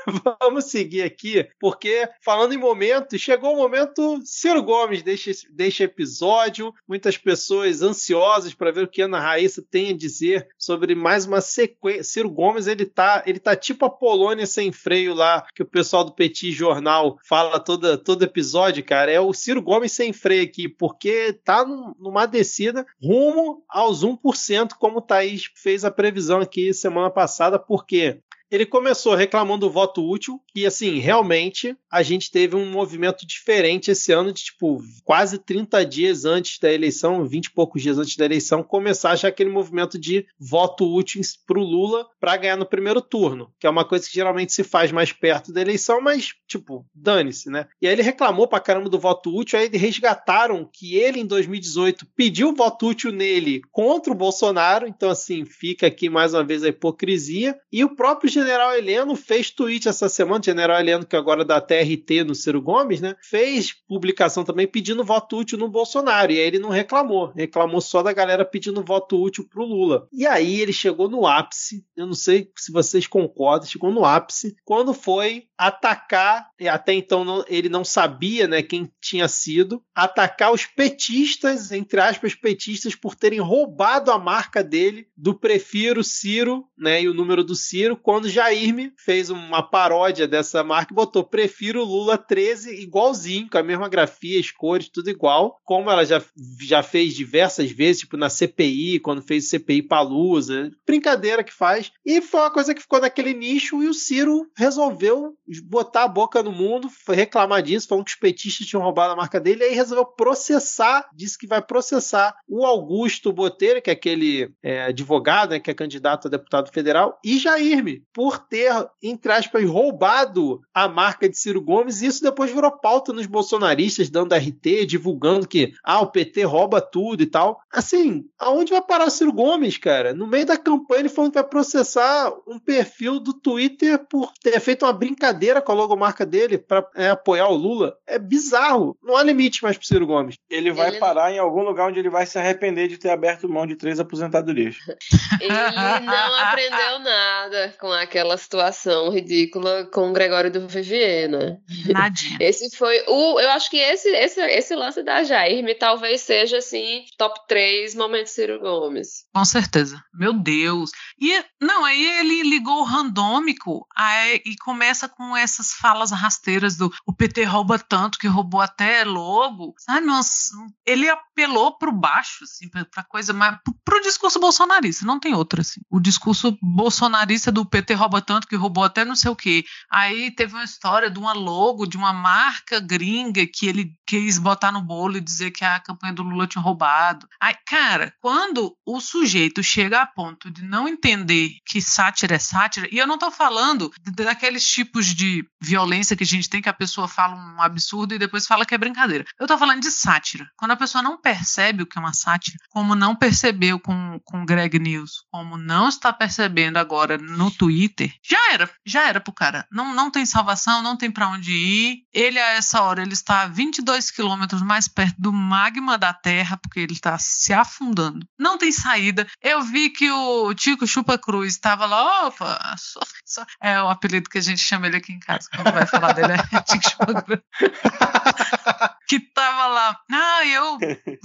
(laughs) vamos seguir aqui, porque falando em momento, chegou o momento Ciro Gomes deste, deste episódio. Muitas pessoas ansiosas para ver o que Ana Raíssa tem a dizer sobre mais uma sequência. Ciro Gomes, ele tá, ele tá tipo a Polônia sem freio lá, que o pessoal do Petit Jornal fala toda, todo episódio, cara. É o Ciro Gomes sem freio aqui, porque tá num, numa descida rumo aos 1%, como o Thaís fez a previsão aqui semana passada, porque ele começou reclamando do voto útil e assim, realmente a gente teve um movimento diferente esse ano de tipo quase 30 dias antes da eleição, 20 e poucos dias antes da eleição, começar já aquele movimento de voto útil para o Lula para ganhar no primeiro turno, que é uma coisa que geralmente se faz mais perto da eleição, mas tipo, dane-se, né? E aí ele reclamou pra caramba do voto útil, aí resgataram que ele em 2018 pediu voto útil nele contra o Bolsonaro, então assim, fica aqui mais uma vez a hipocrisia, e o próprio general Heleno fez tweet essa semana, general Heleno, que agora dá TRT no Ciro Gomes, né? Fez publicação também pedindo voto útil no Bolsonaro. E aí ele não reclamou. Reclamou só da galera pedindo voto útil pro Lula. E aí ele chegou no ápice. Eu não sei se vocês concordam, chegou no ápice quando foi atacar, até então não, ele não sabia né, quem tinha sido, atacar os petistas, entre aspas, petistas, por terem roubado a marca dele do Prefiro Ciro, né, e o número do Ciro, quando Jair fez uma paródia dessa marca e botou Prefiro Lula 13 igualzinho, com a mesma grafia, as cores, tudo igual, como ela já, já fez diversas vezes, tipo na CPI, quando fez CPI Palusa, brincadeira que faz, e foi uma coisa que ficou naquele nicho e o Ciro resolveu botar a boca no mundo, reclamar disso, falando que os petistas tinham roubado a marca dele, e aí resolveu processar, disse que vai processar o Augusto Botelho, que é aquele é, advogado, né, que é candidato a deputado federal, e Jairme, por ter, entre aspas, roubado a marca de Ciro Gomes, e isso depois virou pauta nos bolsonaristas, dando RT, divulgando que ah, o PT rouba tudo e tal. Assim, aonde vai parar o Ciro Gomes, cara? No meio da campanha ele falou que vai processar um perfil do Twitter por ter feito uma brincadeira com a logomarca dele para é, apoiar o Lula. É bizarro. Não há limite mais pro Ciro Gomes. Ele vai ele... parar em algum lugar onde ele vai se arrepender de ter aberto mão de três aposentadorias. ele não (laughs) aprendeu nada com aquela situação ridícula com o Gregório do Vivier, né? Nadinha. Esse foi o. Eu acho que esse, esse, esse lance da Jair talvez seja assim, top 3 momentos Ciro Gomes. Com certeza. Meu Deus. E não, aí ele ligou o randômico aí, e começa com essas falas rasteiras do o PT rouba tanto que roubou até logo. Sabe, nossa, ele apelou pro baixo, assim, pra, pra coisa mais. Pro, pro discurso bolsonarista, não tem outra, assim. O discurso bolsonarista do PT rouba tanto que roubou até não sei o quê. Aí teve uma história de uma logo, de uma marca gringa que ele quis botar no bolo e dizer que a campanha do Lula tinha roubado. Aí, cara, quando o sujeito chega a ponto de não entender que sátira é sátira, e eu não tô falando daqueles tipos de violência que a gente tem que a pessoa fala um absurdo e depois fala que é brincadeira. Eu tô falando de sátira. Quando a pessoa não percebe o que é uma sátira, como não percebeu com, com Greg News, como não está percebendo agora no Twitter, já era. Já era pro cara. Não, não tem salvação, não tem para onde ir. Ele, a essa hora, ele está a 22 quilômetros mais perto do magma da Terra, porque ele está se afundando. Não tem saída. Eu vi que o Tico Chupa Cruz estava lá, opa, só, só, é o apelido que a gente chama ele aqui em casa, quando vai falar dele é (laughs) Tico Chupa Cruz. (laughs) que tava lá, ah, eu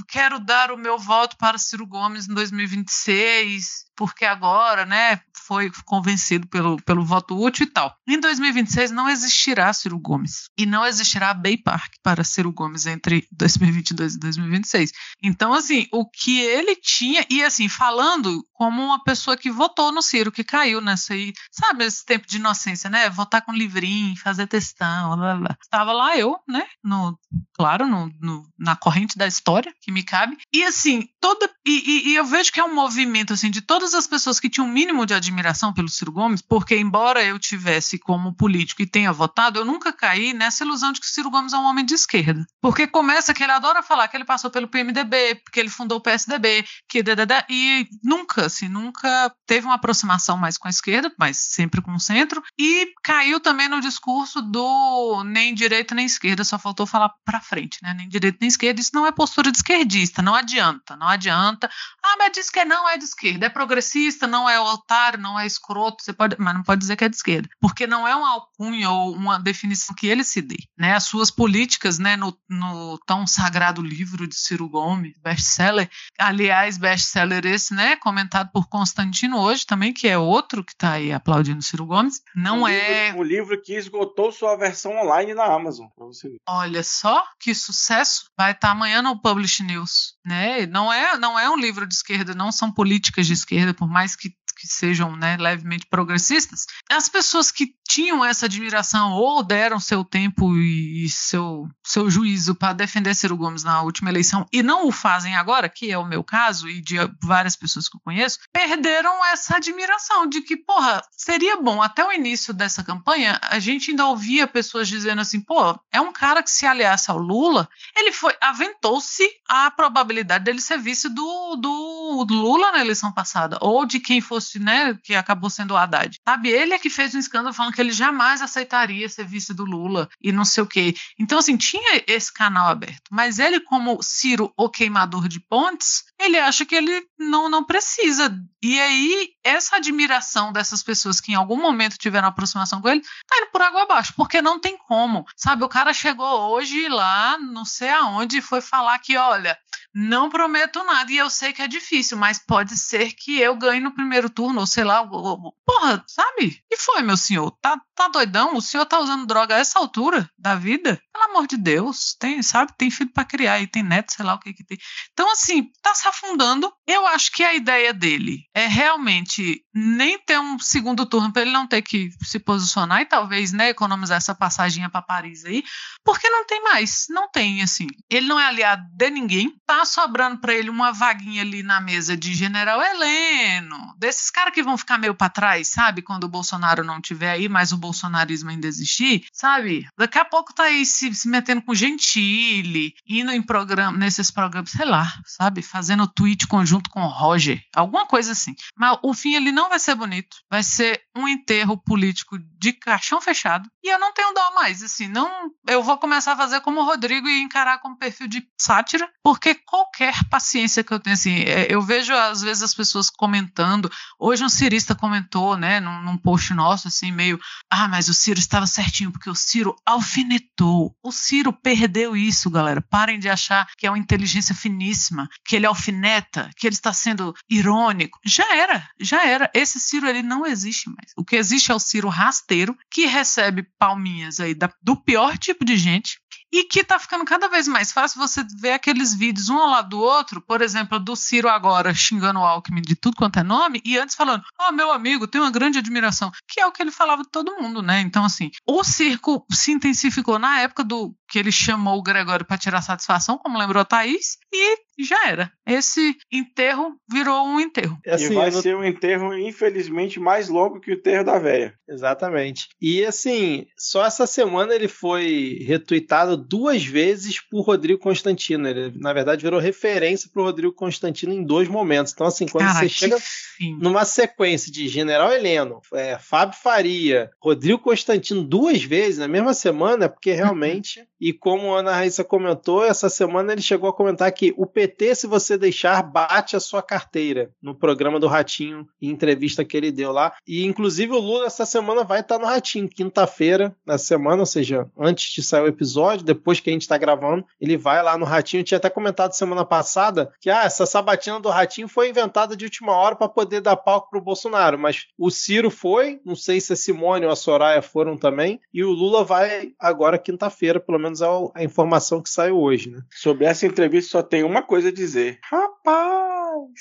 quero dar o meu voto para Ciro Gomes em 2026, porque agora, né, foi convencido pelo, pelo voto útil e tal. Em 2026 não existirá Ciro Gomes e não existirá Bay Park para Ciro Gomes entre 2022 e 2026. Então, assim, o que ele tinha e assim falando como uma pessoa que votou no Ciro, que caiu nessa aí, sabe, esse tempo de inocência, né? Votar com livrinho, fazer testão, blá, blá. Estava lá eu, né? No, claro, no, no, na corrente da história que me cabe. E assim, toda. E, e, e eu vejo que é um movimento assim de todas as pessoas que tinham um mínimo de admiração pelo Ciro Gomes, porque embora eu tivesse como político e tenha votado, eu nunca caí nessa ilusão de que o Ciro Gomes é um homem de esquerda. Porque começa que ele adora falar que ele passou pelo PMDB, porque ele fundou o PSDB, que e nunca, assim, nunca teve uma aproximação mais com a esquerda, mas sempre com o centro, e caiu também no discurso do nem direita nem esquerda, só faltou falar para frente, né? Nem direita nem esquerda, isso não é postura de esquerdista, não adianta, não adianta. Ah, mas diz que não é de esquerda, é progressista, não é otário, não é escroto, você pode, mas não pode dizer que é de esquerda, porque não é uma alcunha ou uma definição que ele se dê, né? As suas políticas, né, no, no tão sagrado livro de Ciro Gomes, best-seller, aliás, best-seller esse, né, comentado por Constantino hoje também, que é outro que está aí aplaudindo Ciro Gomes, não um é... Livro, um livro que esgotou sua versão online na Amazon, pra você ver. Olha só que sucesso, vai estar tá amanhã no Publish News, né, não é, não é um livro de esquerda, não são políticas de esquerda, por mais que que sejam né, levemente progressistas, as pessoas que tinham essa admiração ou deram seu tempo e seu, seu juízo para defender Ciro Gomes na última eleição e não o fazem agora, que é o meu caso e de várias pessoas que eu conheço, perderam essa admiração de que, porra, seria bom até o início dessa campanha, a gente ainda ouvia pessoas dizendo assim, pô, é um cara que se aliasse ao Lula, ele foi, aventou-se a probabilidade dele ser vice do, do, do Lula na eleição passada, ou de quem fosse né, que acabou sendo o Haddad. Sabe, ele é que fez um escândalo falando que ele jamais aceitaria ser vice do Lula e não sei o quê. Então, assim, tinha esse canal aberto. Mas ele, como Ciro, o queimador de pontes, ele acha que ele não, não precisa. E aí, essa admiração dessas pessoas que em algum momento tiveram aproximação com ele, tá indo por água abaixo, porque não tem como. Sabe, o cara chegou hoje lá, não sei aonde, e foi falar que, olha, não prometo nada e eu sei que é difícil, mas pode ser que eu ganhe no primeiro turno, ou sei lá. Porra, sabe? E foi, meu senhor? Tá, tá doidão? O senhor tá usando droga a essa altura da vida? Pelo amor de Deus, tem, sabe? Tem filho para criar e tem neto, sei lá o que que tem. Então, assim, tá se afundando. Eu acho que a ideia dele é realmente nem ter um segundo turno para ele não ter que se posicionar e talvez, né, economizar essa passagem para Paris aí, porque não tem mais, não tem, assim. Ele não é aliado de ninguém, tá tá sobrando para ele uma vaguinha ali na mesa de General Heleno, desses caras que vão ficar meio para trás, sabe? Quando o Bolsonaro não tiver aí, mas o bolsonarismo ainda existir, sabe? Daqui a pouco tá aí se, se metendo com Gentile, indo em programa, nesses programas, sei lá, sabe? Fazendo tweet conjunto com o Roger, alguma coisa assim. Mas o fim ele não vai ser bonito, vai ser um enterro político de caixão fechado. E eu não tenho dó mais, assim, não. Eu vou começar a fazer como o Rodrigo e encarar como perfil de sátira, porque qualquer paciência que eu tenho, assim, é, eu vejo às vezes as pessoas comentando, hoje um cirista comentou, né, num, num post nosso, assim, meio, ah, mas o Ciro estava certinho, porque o Ciro alfinetou, o Ciro perdeu isso, galera, parem de achar que é uma inteligência finíssima, que ele alfineta, que ele está sendo irônico, já era, já era, esse Ciro, ele não existe mais, o que existe é o Ciro rasteiro, que recebe palminhas aí da, do pior tipo de gente, e que tá ficando cada vez mais fácil você ver aqueles vídeos um ao lado do outro, por exemplo, do Ciro agora xingando o Alckmin de tudo quanto é nome, e antes falando, ó, oh, meu amigo, tenho uma grande admiração, que é o que ele falava de todo mundo, né? Então, assim, o circo se intensificou na época do que ele chamou o Gregório para tirar satisfação, como lembrou a Thaís, e já era. Esse enterro virou um enterro. É assim, e vai não... ser um enterro, infelizmente, mais longo que o enterro da véia. Exatamente. E assim, só essa semana ele foi retuitado duas vezes por Rodrigo Constantino. Ele, na verdade, virou referência para o Rodrigo Constantino em dois momentos. Então, assim, quando Cara, você chega fim. numa sequência de General Heleno, é, Fábio Faria, Rodrigo Constantino duas vezes na mesma semana, é porque (laughs) realmente. E como a Ana Raíssa comentou, essa semana ele chegou a comentar que o PT, se você deixar, bate a sua carteira no programa do Ratinho, em entrevista que ele deu lá. E, inclusive, o Lula essa semana vai estar no Ratinho, quinta-feira, na semana, ou seja, antes de sair o episódio, depois que a gente está gravando, ele vai lá no Ratinho. Eu tinha até comentado semana passada que ah, essa sabatina do Ratinho foi inventada de última hora para poder dar palco para o Bolsonaro, mas o Ciro foi, não sei se a Simone ou a Soraya foram também, e o Lula vai agora quinta-feira, pelo menos é a informação que saiu hoje, né? Sobre essa entrevista só tem uma coisa a dizer. Rapaz!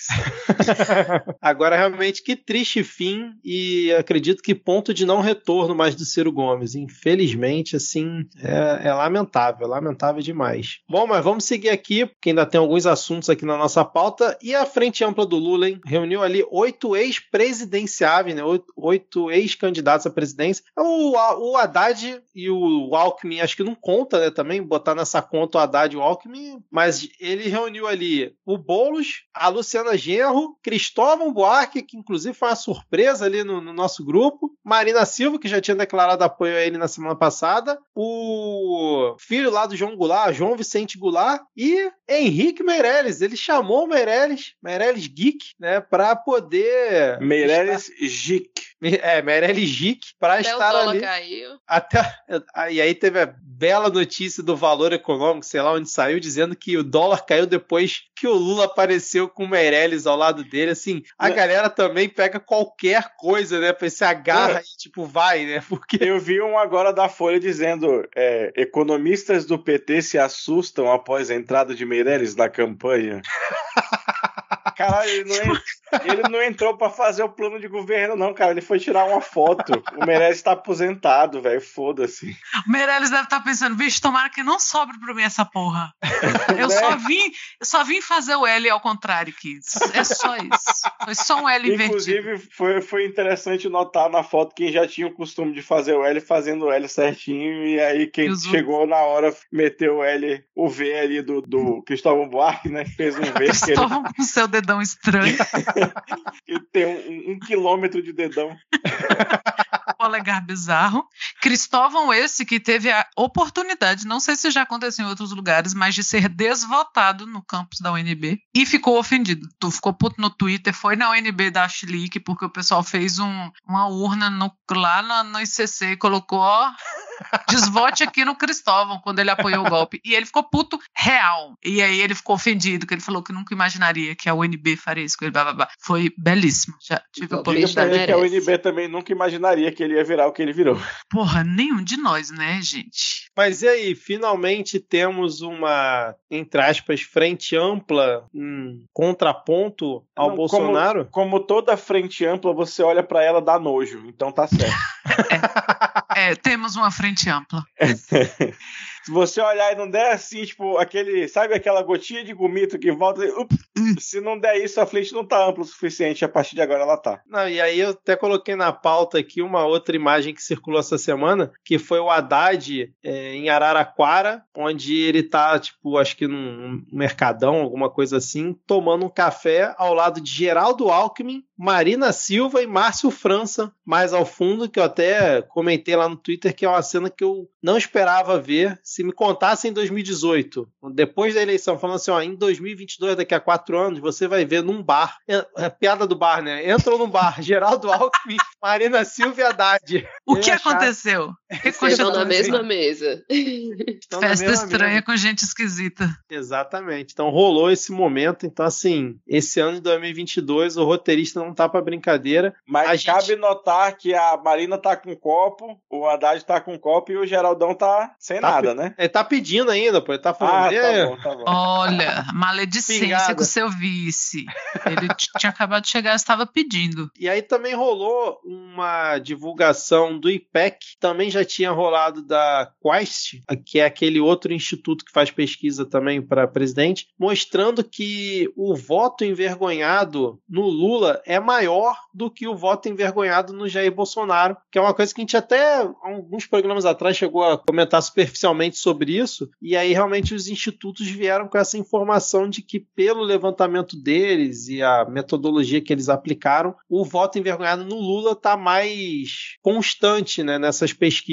(laughs) Agora, realmente, que triste fim e acredito que ponto de não retorno mais do Ciro Gomes. Infelizmente, assim, é, é lamentável, lamentável demais. Bom, mas vamos seguir aqui, porque ainda tem alguns assuntos aqui na nossa pauta. E a frente ampla do Lula, hein? Reuniu ali oito ex-presidenciáveis, né? Oito, ex-candidatos à presidência. O, o Haddad e o Alckmin, acho que não conta, né? Também botar nessa conta o Haddad e o Alckmin, mas ele reuniu ali o Boulos, a Luciana Genro, Cristóvão Buarque, que inclusive foi uma surpresa ali no, no, nosso grupo, Marina Silva, que já tinha declarado apoio a ele na semana passada, o filho lá do João Goulart, João Vicente Goulart, e Henrique Meirelles. Ele chamou o Meirelles, Meirelles Geek, né, para poder. Meirelles estar... Geek. É, Meirelles Geek, para estar ali. Caiu. Até, e aí teve a bela notícia do valor econômico, sei lá onde saiu, dizendo que o dólar caiu depois que o Lula apareceu com Meirelles ao lado dele. Assim, a galera também pega qualquer coisa, né? Pra se agarra é. e, tipo, vai, né? (laughs) Porque. Eu vi um agora da Folha dizendo: é, economistas do PT se assustam após a entrada de Meirelles na campanha. (laughs) Caralho, ele não, ele não entrou para fazer o plano de governo, não, cara. Ele foi tirar uma foto. O Meirelles tá aposentado, velho. Foda-se. O Meirelles deve estar tá pensando, bicho, tomara que não sobre pra mim essa porra. Eu né? só vim, eu só vim fazer o L ao contrário aqui. É só isso. Foi só um L invertido. Inclusive, foi, foi interessante notar na foto quem já tinha o costume de fazer o L fazendo o L certinho. E aí, quem chegou na hora meteu o L, o V ali do, do Cristóvão Buarque, né? Fez um V. Cristóvão ele... com seu dedão dedão estranho. que (laughs) tem um, um quilômetro de dedão. (laughs) polegar bizarro. Cristóvão, esse que teve a oportunidade, não sei se já aconteceu em outros lugares, mas de ser desvotado no campus da UNB e ficou ofendido. Tu ficou puto no Twitter, foi na UNB da Chilique, porque o pessoal fez um, uma urna no, lá no, no ICC e colocou, ó, desvote aqui no Cristóvão quando ele apoiou o golpe. E ele ficou puto real. E aí ele ficou ofendido, que ele falou que nunca imaginaria que a UNB faria isso com ele. Blá, blá, blá. Foi belíssimo. Já tive a oportunidade. que a UNB também nunca imaginaria que ele ia virar o que ele virou. Porra, nenhum de nós, né, gente? Mas e aí, finalmente temos uma, entre aspas, frente ampla, um contraponto ao Não, Bolsonaro? Como, como, toda frente ampla, você olha para ela dá nojo, então tá certo. (laughs) é, é, temos uma frente ampla. (laughs) Se você olhar e não der assim, tipo, aquele, sabe aquela gotinha de gomito que volta, ups, se não der isso, a frente não tá ampla o suficiente, a partir de agora ela tá. Não, e aí eu até coloquei na pauta aqui uma outra imagem que circulou essa semana, que foi o Haddad é, em Araraquara, onde ele tá, tipo, acho que num mercadão, alguma coisa assim, tomando um café ao lado de Geraldo Alckmin, Marina Silva e Márcio França, mais ao fundo, que eu até comentei lá no Twitter, que é uma cena que eu não esperava ver se me contasse em 2018, depois da eleição, falando assim, ó, em 2022, daqui a quatro anos, você vai ver num bar, é, é piada do bar, né? Entram num bar, (laughs) Geraldo Alckmin, Marina Silva e Haddad. O que aconteceu? Estão na mesma mesa. (laughs) Festa estranha mesa. com gente esquisita. Exatamente. Então rolou esse momento. Então, assim, esse ano de 2022, o roteirista não tá pra brincadeira. Mas a cabe gente... notar que a Marina tá com copo, o Haddad tá com copo e o Geraldão tá sem tá nada, né? né? Ele tá pedindo ainda, pô. Ele tá falando. Ah, tá bom, tá bom. Olha, (laughs) maledicência Pingada. com seu vice. Ele tinha acabado de chegar e estava pedindo. E aí também rolou uma divulgação do IPEC, também já tinha rolado da Quest, que é aquele outro instituto que faz pesquisa também para presidente, mostrando que o voto envergonhado no Lula é maior do que o voto envergonhado no Jair Bolsonaro, que é uma coisa que a gente até alguns programas atrás chegou a comentar superficialmente sobre isso, e aí realmente os institutos vieram com essa informação de que, pelo levantamento deles e a metodologia que eles aplicaram, o voto envergonhado no Lula tá mais constante né, nessas pesquisas.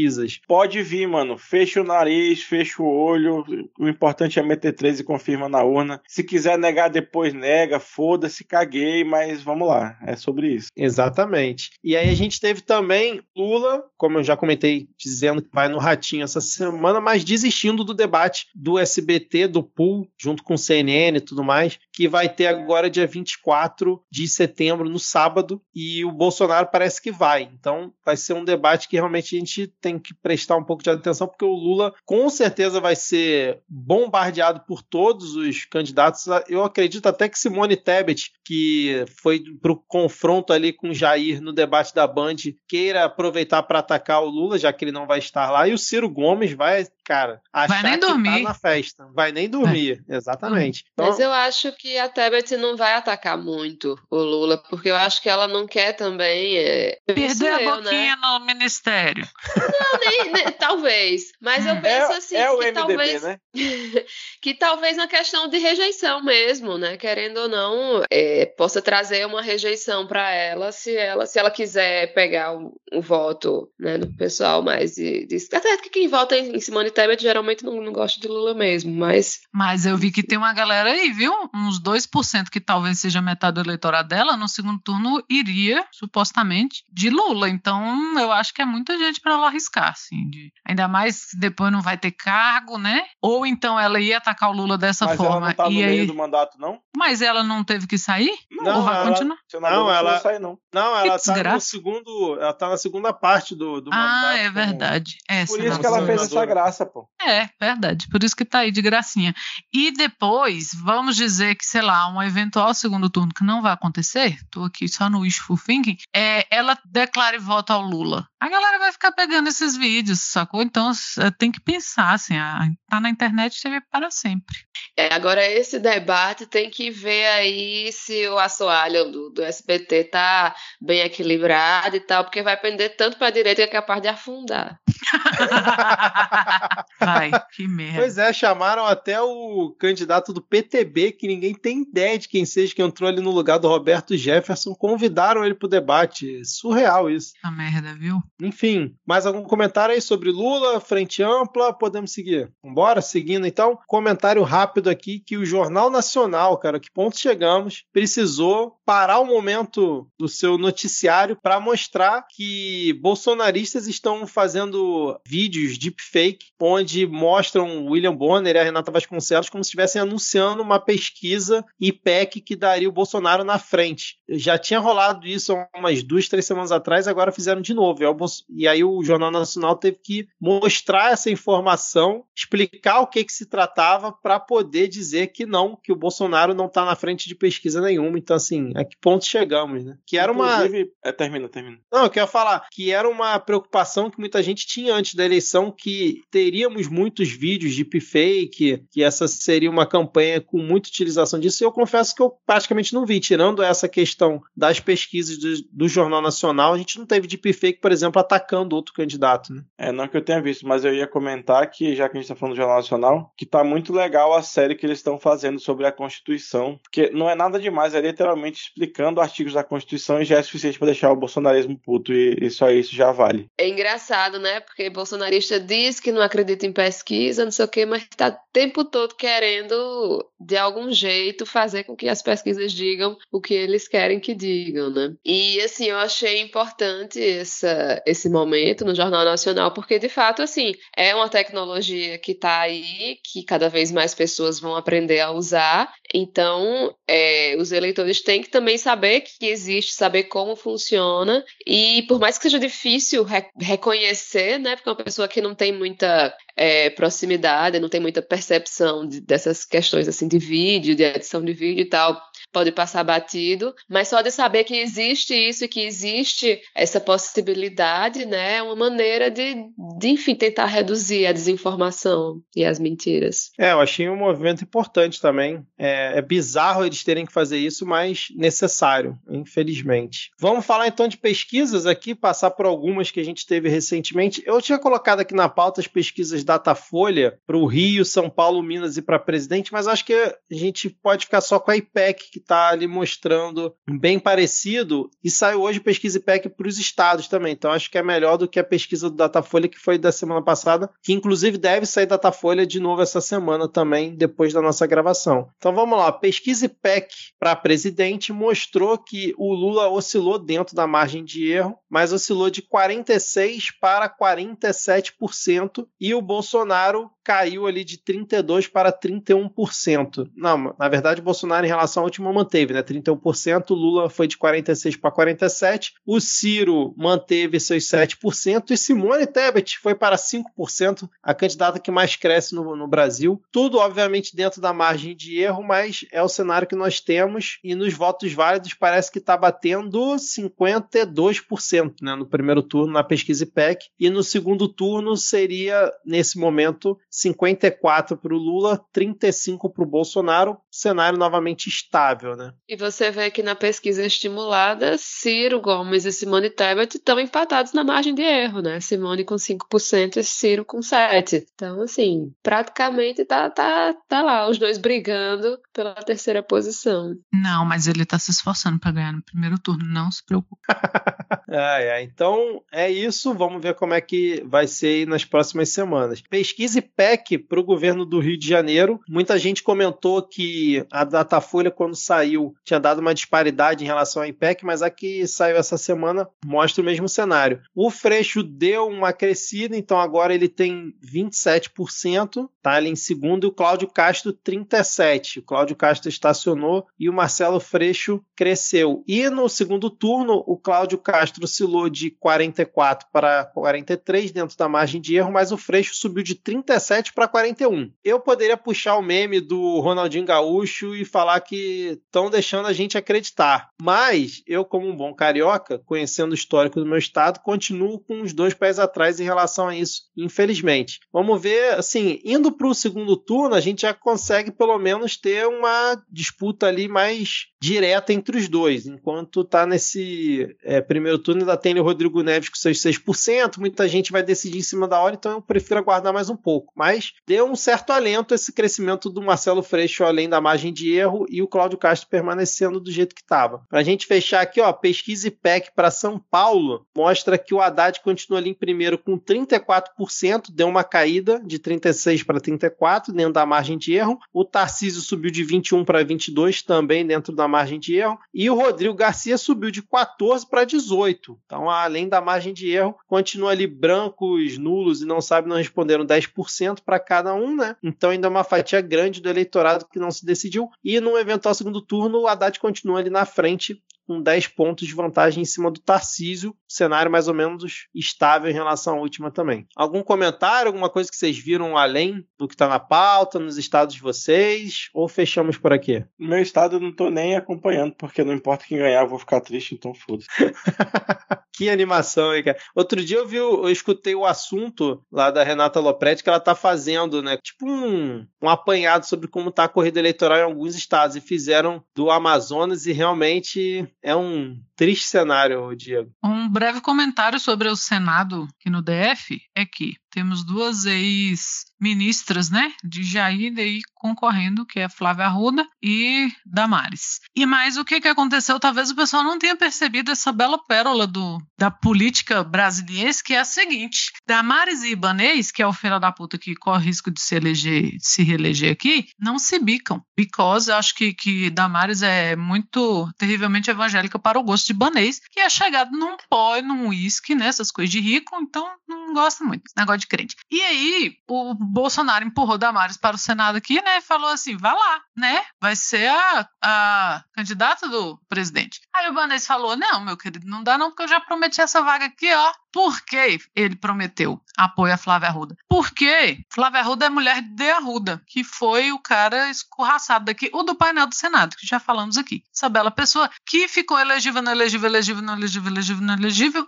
Pode vir, mano. Fecha o nariz, fecha o olho. O importante é meter 13 e confirma na urna. Se quiser negar depois, nega. Foda-se, caguei, mas vamos lá. É sobre isso. Exatamente. E aí a gente teve também Lula, como eu já comentei, dizendo que vai no ratinho essa semana, mas desistindo do debate do SBT, do pool, junto com o CNN e tudo mais, que vai ter agora dia 24 de setembro, no sábado, e o Bolsonaro parece que vai. Então vai ser um debate que realmente a gente tem que prestar um pouco de atenção, porque o Lula com certeza vai ser bombardeado por todos os candidatos. Eu acredito até que Simone Tebet, que foi para o confronto ali com Jair no debate da Band, queira aproveitar para atacar o Lula, já que ele não vai estar lá, e o Ciro Gomes vai cara. Vai nem tá dormir. Tá na festa. Vai nem dormir, é. exatamente. Então... Mas eu acho que a Tebet não vai atacar muito o Lula, porque eu acho que ela não quer também. É... Perder a né? boquinha né? no ministério. Não, nem, nem, (laughs) talvez. Mas eu penso é, assim é que MDB, talvez. Né? (laughs) que talvez na questão de rejeição mesmo, né? Querendo ou não, é, possa trazer uma rejeição para ela se ela se ela quiser pegar o, o voto né, do pessoal mais de, de... Até que quem vota em, em Simone Tebet geralmente não, não gosta de Lula mesmo, mas. Mas eu vi que tem uma galera aí, viu? Uns 2% que talvez seja metade do eleitorado dela, no segundo turno iria, supostamente, de Lula. Então eu acho que é muita gente para ela arriscar, assim. De... Ainda mais que depois não vai ter cargo, né? Ou então ela ia atacar o Lula dessa Mas forma. Ela não tá no e meio aí... do mandato, não? Mas ela não teve que sair? Não, Ou vai ela, continuar? Não, ela não, sair, não. não ela que tá no segundo. Ela tá na segunda parte do, do ah, mandato. Ah, é verdade. É, Por isso que ela fez essa graça, pô. É, verdade. Por isso que tá aí de gracinha. E depois, vamos dizer que, sei lá, um eventual segundo turno que não vai acontecer, tô aqui só no wishful thinking, é, ela declare voto ao Lula. A galera vai ficar pegando esses vídeos, sacou? Então tem que pensar, assim, a, tá na internet TV para sempre. É, agora, esse debate tem que ver aí se o assoalho do, do SBT tá bem equilibrado e tal, porque vai pender tanto para a direita que é capaz de afundar. (laughs) Vai, que merda. Pois é, chamaram até o candidato do PTB, que ninguém tem ideia de quem seja, que entrou ali no lugar do Roberto Jefferson, convidaram ele pro debate. Surreal isso. A merda, viu? Enfim, mais algum comentário aí sobre Lula, frente ampla? Podemos seguir. Vambora, seguindo então. Comentário rápido aqui que o Jornal Nacional, cara, que ponto chegamos, precisou parar o momento do seu noticiário para mostrar que bolsonaristas estão fazendo vídeos deepfake onde mostram William Bonner e a Renata Vasconcelos como se estivessem anunciando uma pesquisa IPEC que daria o Bolsonaro na frente. Já tinha rolado isso umas duas, três semanas atrás, agora fizeram de novo. E aí o Jornal Nacional teve que mostrar essa informação, explicar o que, que se tratava para poder dizer que não, que o Bolsonaro não está na frente de pesquisa nenhuma. Então, assim, a que ponto chegamos, né? Que era Inclusive, uma. É, termina, termina. Não, eu quero falar que era uma preocupação que muita gente tinha antes da eleição que teríamos muitos vídeos de deepfake, que essa seria uma campanha com muita utilização disso. E eu confesso que eu praticamente não vi, tirando essa questão das pesquisas do, do Jornal Nacional, a gente não teve deepfake, por exemplo, atacando outro candidato. Né? É, não que eu tenha visto, mas eu ia comentar que, já que a gente está falando do Jornal Nacional, que tá muito legal a série que eles estão fazendo sobre a Constituição, porque não é nada demais, é literalmente explicando artigos da Constituição e já é suficiente para deixar o bolsonarismo puto e, e só isso já vale. É engraçado, né? Porque bolsonarista diz que não acredita em pesquisa, não sei o quê, mas está o tempo todo querendo, de algum jeito, fazer com que as pesquisas digam o que eles querem que digam, né? E, assim, eu achei importante essa, esse momento no Jornal Nacional, porque, de fato, assim, é uma tecnologia que está aí, que cada vez mais pessoas vão aprender a usar, então é, os eleitores têm que também saber que existe, saber como funciona, e por mais que seja difícil re reconhecer, né, porque é uma pessoa que não tem muita é, proximidade, não tem muita percepção de, dessas questões assim de vídeo, de edição de vídeo e tal, pode passar batido, mas só de saber que existe isso e que existe essa possibilidade, né, é uma maneira de, de, enfim, tentar reduzir a desinformação e as mentiras. É, eu achei um movimento importante também. É, é bizarro eles terem que fazer isso, mas necessário, infelizmente. Vamos falar então de pesquisas aqui, passar por algumas que a gente teve recentemente. Eu tinha colocado aqui na pauta as pesquisas Datafolha para o Rio, São Paulo, Minas e para presidente, mas acho que a gente pode ficar só com a IPEC, que está ali mostrando bem parecido, e saiu hoje pesquisa IPEC para os estados também. Então acho que é melhor do que a pesquisa do Datafolha, que foi da semana passada, que inclusive deve sair Datafolha de novo essa semana também, depois da nossa gravação. Então vamos lá, pesquisa IPEC para presidente mostrou que o Lula oscilou dentro da margem de erro, mas oscilou de 46% para 47%, e o Bolsonaro caiu ali de 32% para 31%. Não, na verdade, o Bolsonaro, em relação à última, manteve, né? 31%, Lula foi de 46% para 47%, o Ciro manteve seus 7%, e Simone Tebet foi para 5%, a candidata que mais cresce no, no Brasil. Tudo, obviamente, dentro da margem de erro, mas é o cenário que nós temos, e nos votos válidos parece que está batendo 52% né, no primeiro turno, na pesquisa IPEC, e no segundo turno seria nesse momento, 54 para o Lula, 35 para o Bolsonaro, cenário novamente estável, né? E você vê que na pesquisa estimulada, Ciro Gomes e Simone Tebet estão empatados na margem de erro, né? Simone com 5% e Ciro com 7%. Então, assim, praticamente tá, tá, tá lá, os dois brigando pela terceira posição. Não, mas ele tá se esforçando para ganhar no primeiro turno, não se preocupe. (laughs) ah, é. Então, é isso. Vamos ver como é que vai ser nas próximas semanas. Pesquisa IPEC para o governo do Rio de Janeiro. Muita gente comentou que a Datafolha, quando saiu, tinha dado uma disparidade em relação ao IPEC, mas a que saiu essa semana mostra o mesmo cenário. O Freixo deu uma crescida, então agora ele tem 27%, tá ali em segundo, e o Cláudio Castro 37%. O Cláudio Castro estacionou e o Marcelo Freixo cresceu. E no segundo turno, o Cláudio Castro oscilou de 44 para 43 dentro da margem de erro, mas o Freixo subiu de 37 para 41. Eu poderia puxar o meme do Ronaldinho Gaúcho e falar que estão deixando a gente acreditar. Mas eu, como um bom carioca, conhecendo o histórico do meu estado, continuo com os dois pés atrás em relação a isso, infelizmente. Vamos ver, assim, indo para o segundo turno, a gente já consegue pelo menos ter uma disputa ali mais direta entre os dois. Enquanto tá nesse é, primeiro turno, ainda tem o Rodrigo Neves com seus 6%, muita gente vai decidir em cima da hora, então eu prefiro aguardar mais um pouco. Mas deu um certo alento esse crescimento do Marcelo Freixo além da margem de erro e o Cláudio Castro permanecendo do jeito que estava. Para a gente fechar aqui, ó, pesquisa IPEC para São Paulo mostra que o Haddad continua ali em primeiro com 34%, deu uma caída de 36 para 34 dentro da margem de erro. O Tarcísio subiu de 21 para 22 também dentro da margem de erro e o Rodrigo Garcia subiu de 14 para 18. Então, além da margem de erro, continua ali brancos, nulos e não sabe não responderam 10% para cada um, né? Então ainda é uma fatia grande do eleitorado que não se decidiu e no eventual segundo turno o Haddad continua ali na frente com 10 pontos de vantagem em cima do Tarcísio, cenário mais ou menos estável em relação à última também. Algum comentário, alguma coisa que vocês viram além do que está na pauta, nos estados de vocês, ou fechamos por aqui? No meu estado eu não estou nem acompanhando, porque não importa quem ganhar, eu vou ficar triste, então foda-se. (laughs) que animação, hein, cara? Outro dia eu vi, eu escutei o assunto lá da Renata Lopretti que ela tá fazendo, né? Tipo um, um apanhado sobre como tá a corrida eleitoral em alguns estados e fizeram do Amazonas e realmente é um triste cenário, Diego. Um breve comentário sobre o Senado aqui no DF é que temos duas ex-ministras, né, de Jair aí concorrendo, que é Flávia Arruda e Damares. E mais o que, que aconteceu? Talvez o pessoal não tenha percebido essa bela pérola do, da política brasileira, que é a seguinte: Damares e Ibanês, que é o filho da puta que corre risco de se eleger, de se reeleger aqui, não se bicam. Because eu acho que, que Damares é muito terrivelmente evangélica para o gosto de Ibanês, que é chegado num pó, num uísque, né, essas coisas de rico, então não gosta muito. Esse negócio de crente. E aí, o Bolsonaro empurrou Damares para o Senado aqui, né? E falou assim: vá lá, né? Vai ser a, a candidata do presidente. Aí o Banês falou: não, meu querido, não dá não, porque eu já prometi essa vaga aqui, ó. Por que ele prometeu apoio a Flávia Arruda? Porque Flávia Arruda é mulher de Arruda, que foi o cara escorraçado daqui, o do painel do Senado, que já falamos aqui. Essa bela pessoa que ficou elegível, não elegível, elegível, não elegível, elegível, não elegível,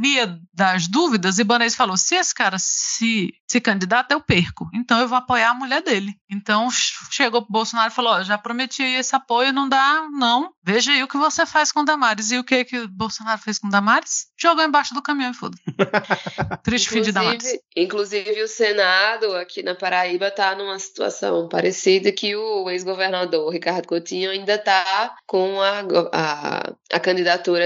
via das dúvidas, Banês falou: se esse cara se, se candidata, eu perco. Então eu vou apoiar a mulher dele. Então chegou pro Bolsonaro e falou: ó, já prometi esse apoio, não dá, não. Veja aí o que você faz com Damares. E o que que o Bolsonaro fez com Damares? Jogou embaixo do caminhão e foda. (laughs) Triste fim de Damares. Inclusive o Senado aqui na Paraíba tá numa situação parecida que o ex-governador Ricardo Coutinho ainda tá com a, a, a, candidatura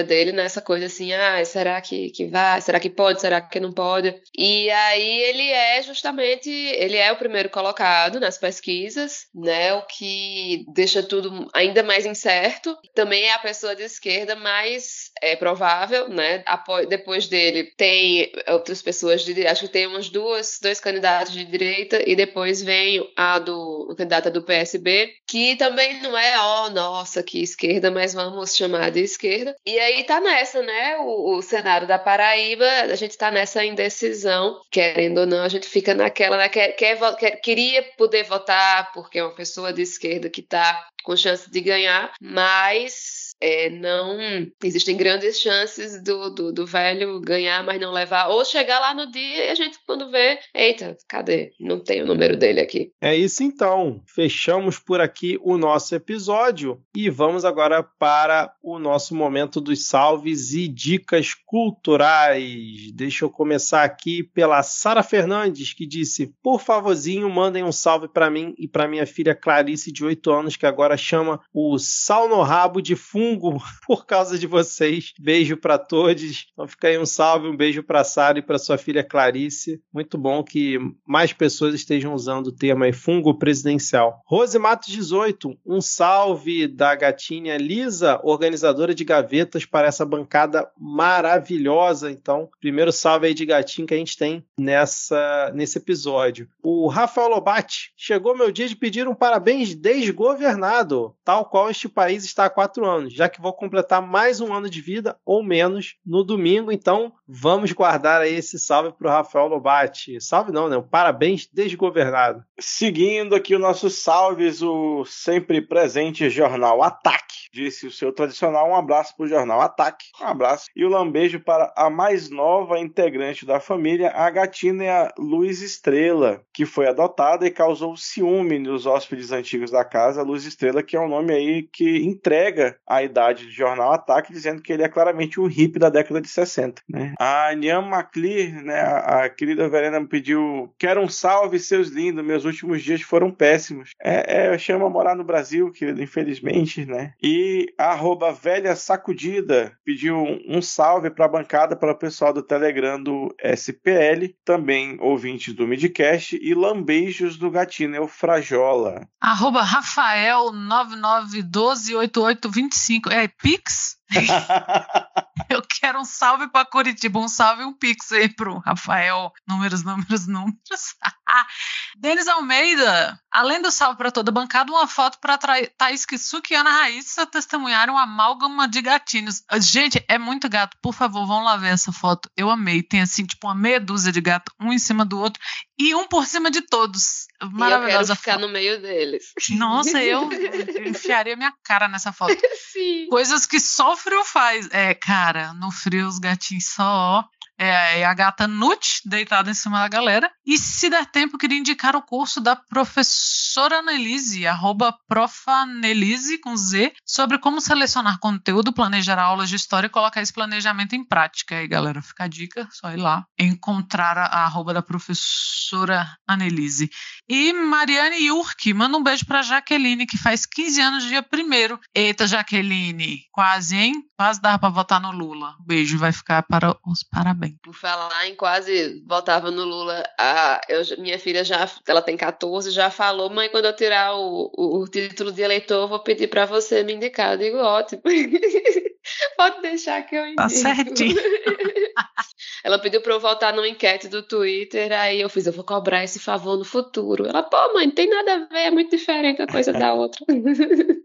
dele nessa coisa assim, ah, será que, que vai? Será que pode? Será que não pode? E aí ele é justamente, ele é o primeiro colocado nas pesquisas, né? O que deixa tudo ainda mais incerto. Também é a pessoa de esquerda mais é, provável, né? Depois dele tem outras pessoas de acho que tem umas duas, dois candidatos de direita e depois vem a do o candidata do PSB, que também não é, ó, oh, nossa, que esquerda, mas vamos chamar de esquerda. E aí tá nessa, né? O, o cenário da Paraíba, a gente tá nessa indecisão, querendo ou não, a gente fica naquela, né, quer, quer, quer, queria poder votar porque é uma pessoa de esquerda que tá com chance de ganhar, mas é, não existem grandes chances do, do, do, velho ganhar, mas não levar, ou chegar lá no dia e a gente, quando vê, eita, cadê? Não tem o número dele aqui. É isso então. Fechamos por aqui o nosso episódio e vamos agora para o nosso momento dos salves e dicas culturais. Deixa eu começar aqui pela Sara Fernandes, que disse: Por favorzinho, mandem um salve para mim e para minha filha Clarice, de 8 anos, que agora chama o sal no rabo de fundo fungo (laughs) por causa de vocês. Beijo para todos. Então fica aí um salve, um beijo para Sara e para sua filha Clarice. Muito bom que mais pessoas estejam usando o termo aí, fungo presidencial. Rose Matos 18, um salve da gatinha Lisa, organizadora de gavetas para essa bancada maravilhosa. Então, primeiro salve aí de gatinho que a gente tem nessa nesse episódio. O Rafael Lobate, chegou meu dia de pedir um parabéns desgovernado tal qual este país está há quatro anos, já que vou completar mais um ano de vida ou menos no domingo. Então, vamos guardar aí esse salve para o Rafael Lobate. Salve não, né? Parabéns desgovernado. Seguindo aqui o nosso salves, o sempre presente jornal Ataque. Disse o seu tradicional um abraço para o jornal Ataque. Um abraço. E o um lambejo para a mais nova integrante da família, a gatinha Luz Estrela, que foi adotada e causou ciúme nos hóspedes antigos da casa. Luz Estrela, que é um nome aí que entrega a idade do jornal Ataque, dizendo que ele é claramente um hippie da década de 60. Né? A Niam McLear, né, a, a querida Verena, me pediu: Quero um salve, seus lindos, meus últimos dias foram péssimos. É, é chama morar no Brasil, querido, infelizmente, né? E a arroba velha sacudida pediu um salve para a bancada, para o pessoal do Telegram do SPL, também ouvintes do Midcast, e lambeijos do gatinho Frajola. Arroba Rafael 99128825. É Pix? (laughs) Eu quero um salve para Curitiba, um salve e um pix aí pro Rafael. Números, números, números. (laughs) Denis Almeida, além do salve para toda a bancada, uma foto para Thaís Kisuki e Ana Raíssa testemunharam um amálgama de gatinhos. Gente, é muito gato. Por favor, vão lá ver essa foto. Eu amei. Tem assim, tipo, uma meia dúzia de gato, um em cima do outro e um por cima de todos. Maravilhosa. E eu ficar foto. no meio deles. Nossa, eu (laughs) enfiaria minha cara nessa foto. Sim. Coisas que só frio faz. É, cara, no frio os gatinhos só é, a gata Nut, deitada em cima da galera. E se der tempo, queria indicar o curso da professora Annelise, arroba profanelise, com Z, sobre como selecionar conteúdo, planejar aulas de história e colocar esse planejamento em prática. Aí, galera, fica a dica, só ir lá encontrar a, a arroba da professora Annelise. E Mariane Yurk, manda um beijo pra Jaqueline, que faz 15 anos dia primeiro. Eita, Jaqueline, quase, hein? Quase dava pra votar no Lula. Beijo, vai ficar para os parabéns. Por falar em quase votava no Lula, a, eu, minha filha já, ela tem 14, já falou, mãe, quando eu tirar o, o, o título de eleitor, eu vou pedir para você me indicar. Eu digo, ótimo. (laughs) Pode deixar que eu tá indico. Tá certinho. (laughs) ela pediu para eu votar numa enquete do Twitter, aí eu fiz, eu vou cobrar esse favor no futuro. Ela, pô, mãe, não tem nada a ver, é muito diferente a coisa da outra. (laughs)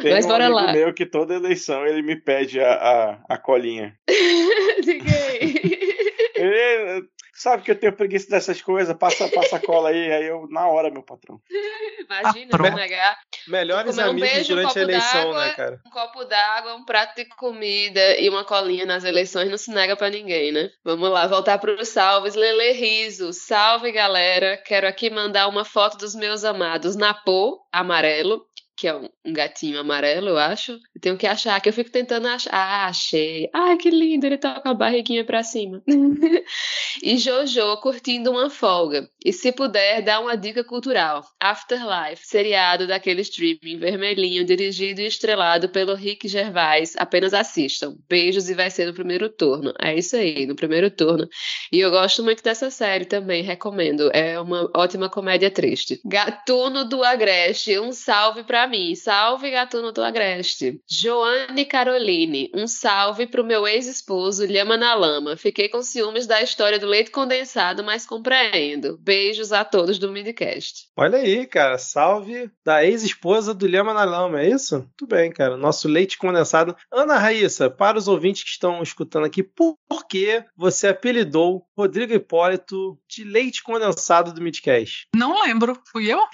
Tem Mas um bora lá. meu que toda eleição ele me pede a, a, a colinha. Diga aí. Ele, sabe que eu tenho preguiça dessas coisas, passa, passa a cola aí, aí eu, na hora, meu patrão. Imagina, ah, vou negar. Melhores amigos um durante um a eleição, né, cara? Um copo d'água, um prato de comida e uma colinha nas eleições não se nega para ninguém, né? Vamos lá, voltar para os salves. Lele Riso, salve galera. Quero aqui mandar uma foto dos meus amados Napô, amarelo, que é um, gatinho amarelo, eu acho. Eu tenho que achar, que eu fico tentando achar. Ah, achei. Ai, que lindo, ele tá com a barriguinha pra cima. (laughs) e Jojo curtindo uma folga. E se puder, dá uma dica cultural. Afterlife, seriado daquele streaming vermelhinho, dirigido e estrelado pelo Rick Gervais. Apenas assistam. Beijos e vai ser no primeiro turno. É isso aí, no primeiro turno. E eu gosto muito dessa série também, recomendo. É uma ótima comédia triste. Gatuno do Agreste, um salve pra mim. Salve, gatuno do Agreste. Joane Caroline, um salve pro meu ex-esposo, Lhama na Lama. Fiquei com ciúmes da história do leite condensado, mas compreendo. Beijos a todos do Midcast. Olha aí, cara. Salve da ex-esposa do Lhama na Lama, é isso? Muito bem, cara. Nosso leite condensado. Ana Raíssa, para os ouvintes que estão escutando aqui, por que você apelidou Rodrigo Hipólito de leite condensado do Midcast? Não lembro. Fui eu? (laughs)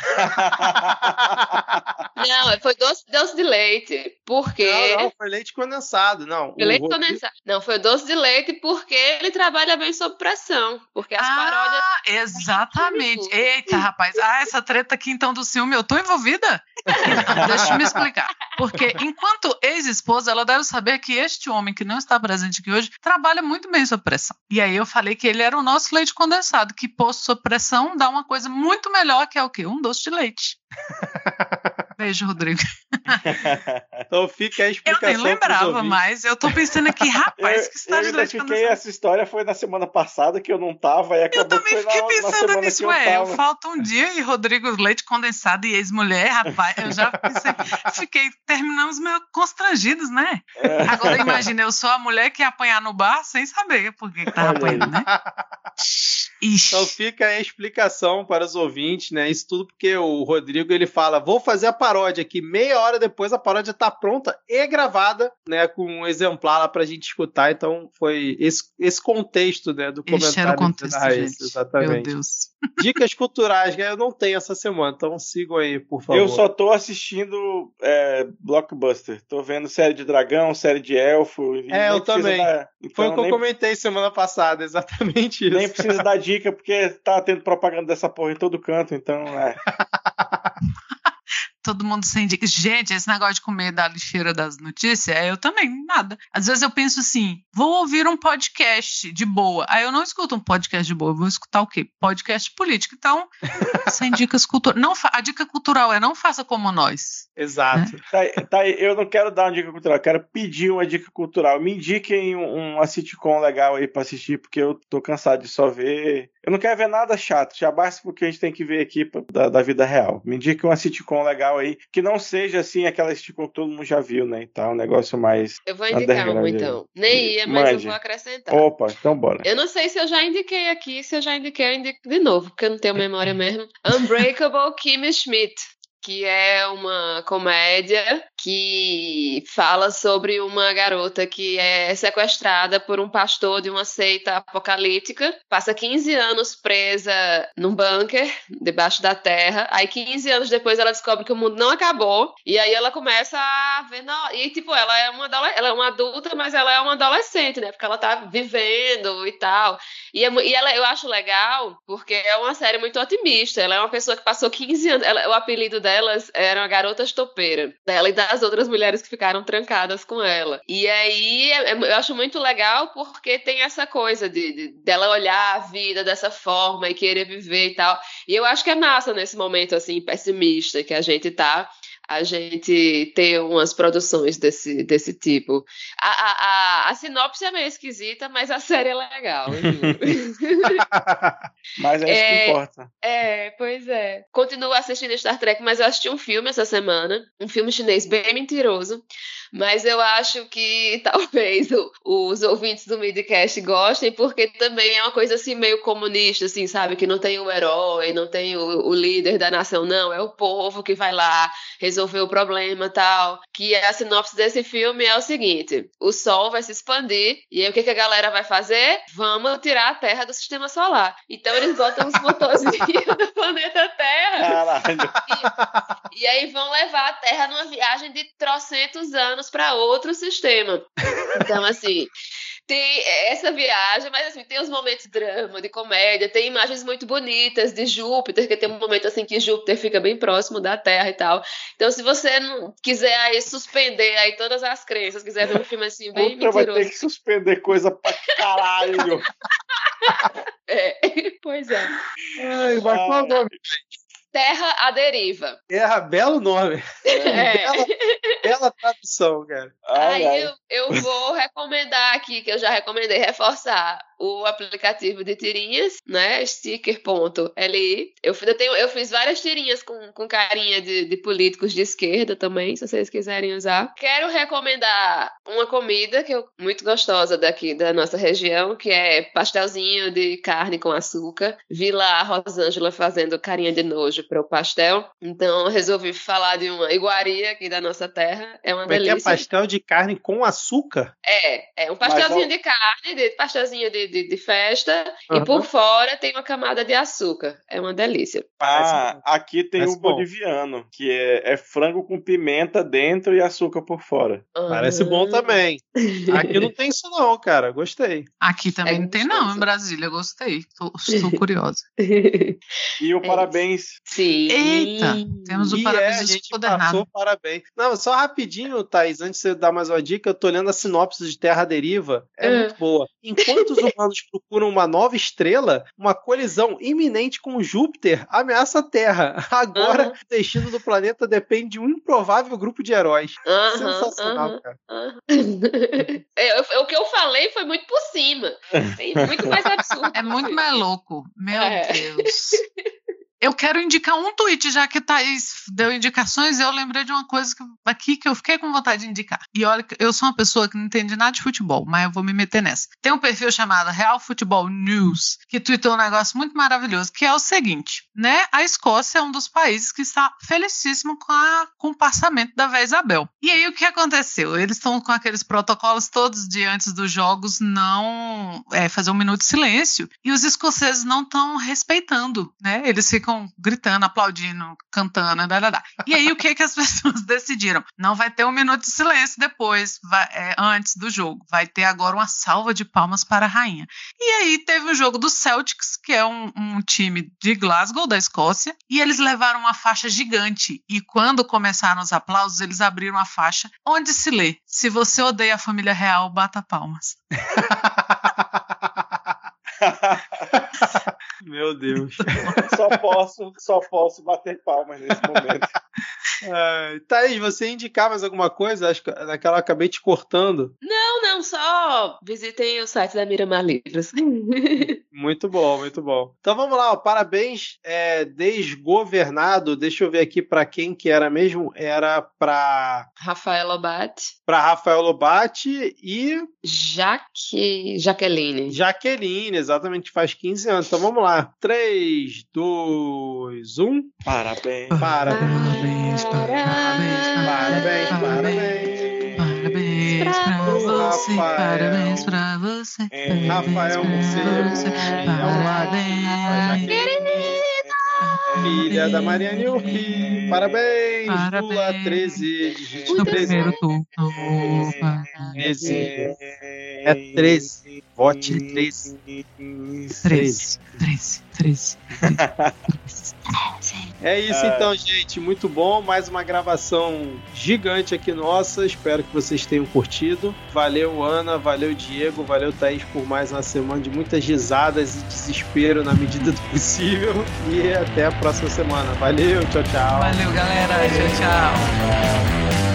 Não, foi doce, doce de leite, porque. Não, não, foi leite condensado, não. Foi leite condensado. Não, foi doce de leite porque ele trabalha bem sob pressão. Porque as ah, paródias. Exatamente. Eita, rapaz. Ah, essa treta aqui então do ciúme, eu tô envolvida? (laughs) Deixa eu me explicar. Porque enquanto ex-esposa, ela deve saber que este homem que não está presente aqui hoje trabalha muito bem sob pressão. E aí eu falei que ele era o nosso leite condensado, que posto sob pressão dá uma coisa muito melhor, que é o quê? Um doce de leite. (laughs) Beijo, Rodrigo. (laughs) então fica a explicação. Eu nem lembrava mais. Eu tô pensando aqui, rapaz, eu, que história eu identifiquei essa história foi na semana passada que eu não tava e acabou Eu também fiquei na, pensando na nisso, ué. Eu falta um dia e Rodrigo Leite condensado e ex-mulher, rapaz. Eu já pensei, (laughs) fiquei, terminamos meio constrangidos, né? É. Agora imagina, eu sou a mulher que ia apanhar no bar sem saber por que, que tava apanhando, né? (laughs) Ixi. Então fica a explicação para os ouvintes, né? Isso tudo porque o Rodrigo ele fala: vou fazer a paródia aqui. Meia hora depois a paródia tá pronta e gravada, né? Com um exemplar lá pra gente escutar. Então foi esse, esse contexto, né? Do comentário. Esse era o contexto, gente. Exatamente. Meu Deus. (laughs) Dicas culturais, né? Eu não tenho essa semana, então sigam aí, por favor. Eu só tô assistindo é, Blockbuster. Tô vendo série de dragão, série de elfo. É, eu também. Dar... Então, Foi o que nem... eu comentei semana passada, exatamente isso. Nem precisa dar dica, porque tá tendo propaganda dessa porra em todo canto, então é. (laughs) todo mundo sem dica. Gente, esse negócio de comer da lixeira das notícias, é eu também, nada. Às vezes eu penso assim, vou ouvir um podcast de boa. Aí eu não escuto um podcast de boa, eu vou escutar o quê? Podcast político. Então, (laughs) sem dicas culturais. Não A dica cultural é não faça como nós. Exato. Né? Tá, tá, eu não quero dar uma dica cultural, eu quero pedir uma dica cultural. Me indiquem uma sitcom legal aí pra assistir, porque eu tô cansado de só ver. Eu não quero ver nada chato, já basta porque a gente tem que ver aqui da, da vida real. Me indiquem uma sitcom legal aí, que não seja assim aquela que todo mundo já viu, né? E tal, um negócio mais. Eu vou indicar uma então. Nem ia, mas Mande. eu vou acrescentar. Opa, então bora. Eu não sei se eu já indiquei aqui, se eu já indiquei, eu indico de novo, porque eu não tenho memória mesmo. Unbreakable Kimmy Schmidt que é uma comédia que fala sobre uma garota que é sequestrada por um pastor de uma seita apocalíptica, passa 15 anos presa num bunker debaixo da terra, aí 15 anos depois ela descobre que o mundo não acabou, e aí ela começa a ver, não, e tipo, ela é uma ela é uma adulta, mas ela é uma adolescente, né? Porque ela tá vivendo e tal. E, é, e ela eu acho legal porque é uma série muito otimista. Ela é uma pessoa que passou 15 anos, ela, o apelido dela delas eram garotas topeiras, dela e das outras mulheres que ficaram trancadas com ela. E aí é, é, eu acho muito legal porque tem essa coisa de, de dela olhar a vida dessa forma e querer viver e tal. E eu acho que é massa nesse momento assim pessimista que a gente tá a gente ter umas produções desse, desse tipo. A, a, a, a sinopse é meio esquisita, mas a série é legal. (laughs) mas é, isso que é, importa. É, pois é. Continuo assistindo Star Trek, mas eu assisti um filme essa semana, um filme chinês bem mentiroso, mas eu acho que (laughs) talvez o, os ouvintes do Midcast gostem, porque também é uma coisa assim meio comunista, assim, sabe? Que não tem o herói, não tem o, o líder da nação, não. É o povo que vai lá resolver o problema tal. Que a sinopse desse filme é o seguinte: o Sol vai se expandir e aí o que, que a galera vai fazer? Vamos tirar a Terra do sistema solar. Então eles botam os motorzinhos (laughs) do planeta Terra. Caralho. E, e aí vão levar a Terra numa viagem de trocentos anos para outro sistema. Então, assim, tem essa viagem, mas assim, tem os momentos de drama, de comédia, tem imagens muito bonitas de Júpiter, que tem um momento assim que Júpiter fica bem próximo da Terra e tal. Então, se você não quiser aí suspender aí todas as crenças, quiser ver um filme assim bem Puta, mentiroso. vai ter que suspender coisa pra caralho. (laughs) é, pois é. Ai, mas qual o nome, Terra à Deriva. Terra, belo nome. (laughs) É. Bela, bela tradução, cara. Ai, Aí Eu, eu vou recomendar aqui, que eu já recomendei, reforçar o aplicativo de tirinhas, né? Sticker.li. Eu, eu, tenho, eu fiz várias tirinhas com, com carinha de, de políticos de esquerda também, se vocês quiserem usar. Quero recomendar uma comida que eu muito gostosa daqui da nossa região, que é pastelzinho de carne com açúcar. Vi lá a Rosângela fazendo carinha de nojo para o pastel. Então resolvi falar de uma iguaria aqui da nossa terra. É uma Como delícia. É, que é pastel de carne com açúcar? É, é um pastelzinho Mas, de carne, de pastelzinho de de, de festa uhum. e por fora tem uma camada de açúcar. É uma delícia. Ah, aqui tem o boliviano, que é, é, frango com pimenta dentro e açúcar por fora. Uhum. Parece bom também. Aqui não tem isso não, cara. Gostei. Aqui também é não tem não, em Brasília. Gostei. Tô, (laughs) estou curiosa. e o é parabéns. Sim. Eita, temos o e parabéns é, a gente passou parabéns. Não, só rapidinho, Thaís, antes de você dar mais uma dica, eu tô lendo a sinopse de Terra Deriva. É, é. muito boa. Enquanto os humanos procuram uma nova estrela, uma colisão iminente com Júpiter ameaça a Terra. Agora, uhum. o destino do planeta depende de um improvável grupo de heróis. Uhum, Sensacional, uhum, cara. (laughs) É, o que eu falei foi muito por cima. Tem muito mais absurdo. É muito mais louco. Meu é. Deus. (laughs) eu quero indicar um tweet, já que Thaís deu indicações, eu lembrei de uma coisa que, aqui que eu fiquei com vontade de indicar. E olha, eu sou uma pessoa que não entende nada de futebol, mas eu vou me meter nessa. Tem um perfil chamado Real Futebol News, que tweetou um negócio muito maravilhoso, que é o seguinte, né? A Escócia é um dos países que está felicíssimo com, a, com o passamento da Véia Isabel. E aí o que aconteceu? Eles estão com aqueles protocolos todos de antes dos jogos não é, fazer um minuto de silêncio e os escoceses não estão respeitando, né? Eles ficam gritando, aplaudindo, cantando, da, da, da. E aí o que que as (laughs) pessoas decidiram? Não vai ter um minuto de silêncio depois, vai, é, antes do jogo. Vai ter agora uma salva de palmas para a rainha. E aí teve o jogo do Celtics, que é um, um time de Glasgow, da Escócia, e eles levaram uma faixa gigante. E quando começaram os aplausos, eles abriram a faixa onde se lê: Se você odeia a família real, bata palmas. (laughs) Meu Deus. só posso, só posso bater palmas nesse momento. Uh, Thaís, você indicar mais alguma coisa? Acho que naquela eu acabei te cortando. Não, não, só visitem o site da Miramar Livros. (laughs) muito bom, muito bom. Então vamos lá, ó, parabéns. É, desgovernado, deixa eu ver aqui para quem que era mesmo. Era para Rafael Lobate. Para Rafael Lobate e. Jaque... Jaqueline. Jaqueline, exatamente, faz 15 anos. Então vamos lá. 3, 2, 1. Parabéns. Parabéns. Parabéns. Parabéns, parabéns, parabéns. Parabéns pra você, parabéns pra você. Rafael Morcego. Parabéns. Filha da Mariane Urri. Parabéns, Parabéns. Lula 13. No primeiro turno. 13. É 13. Vote 13. 13. 13. 13. É isso então, gente. Muito bom. Mais uma gravação gigante aqui nossa. Espero que vocês tenham curtido. Valeu, Ana. Valeu, Diego. Valeu, Thaís, por mais uma semana de muitas risadas e desespero na medida do possível. E até a próxima semana. Valeu, tchau, tchau. Valeu, galera. Tchau, tchau.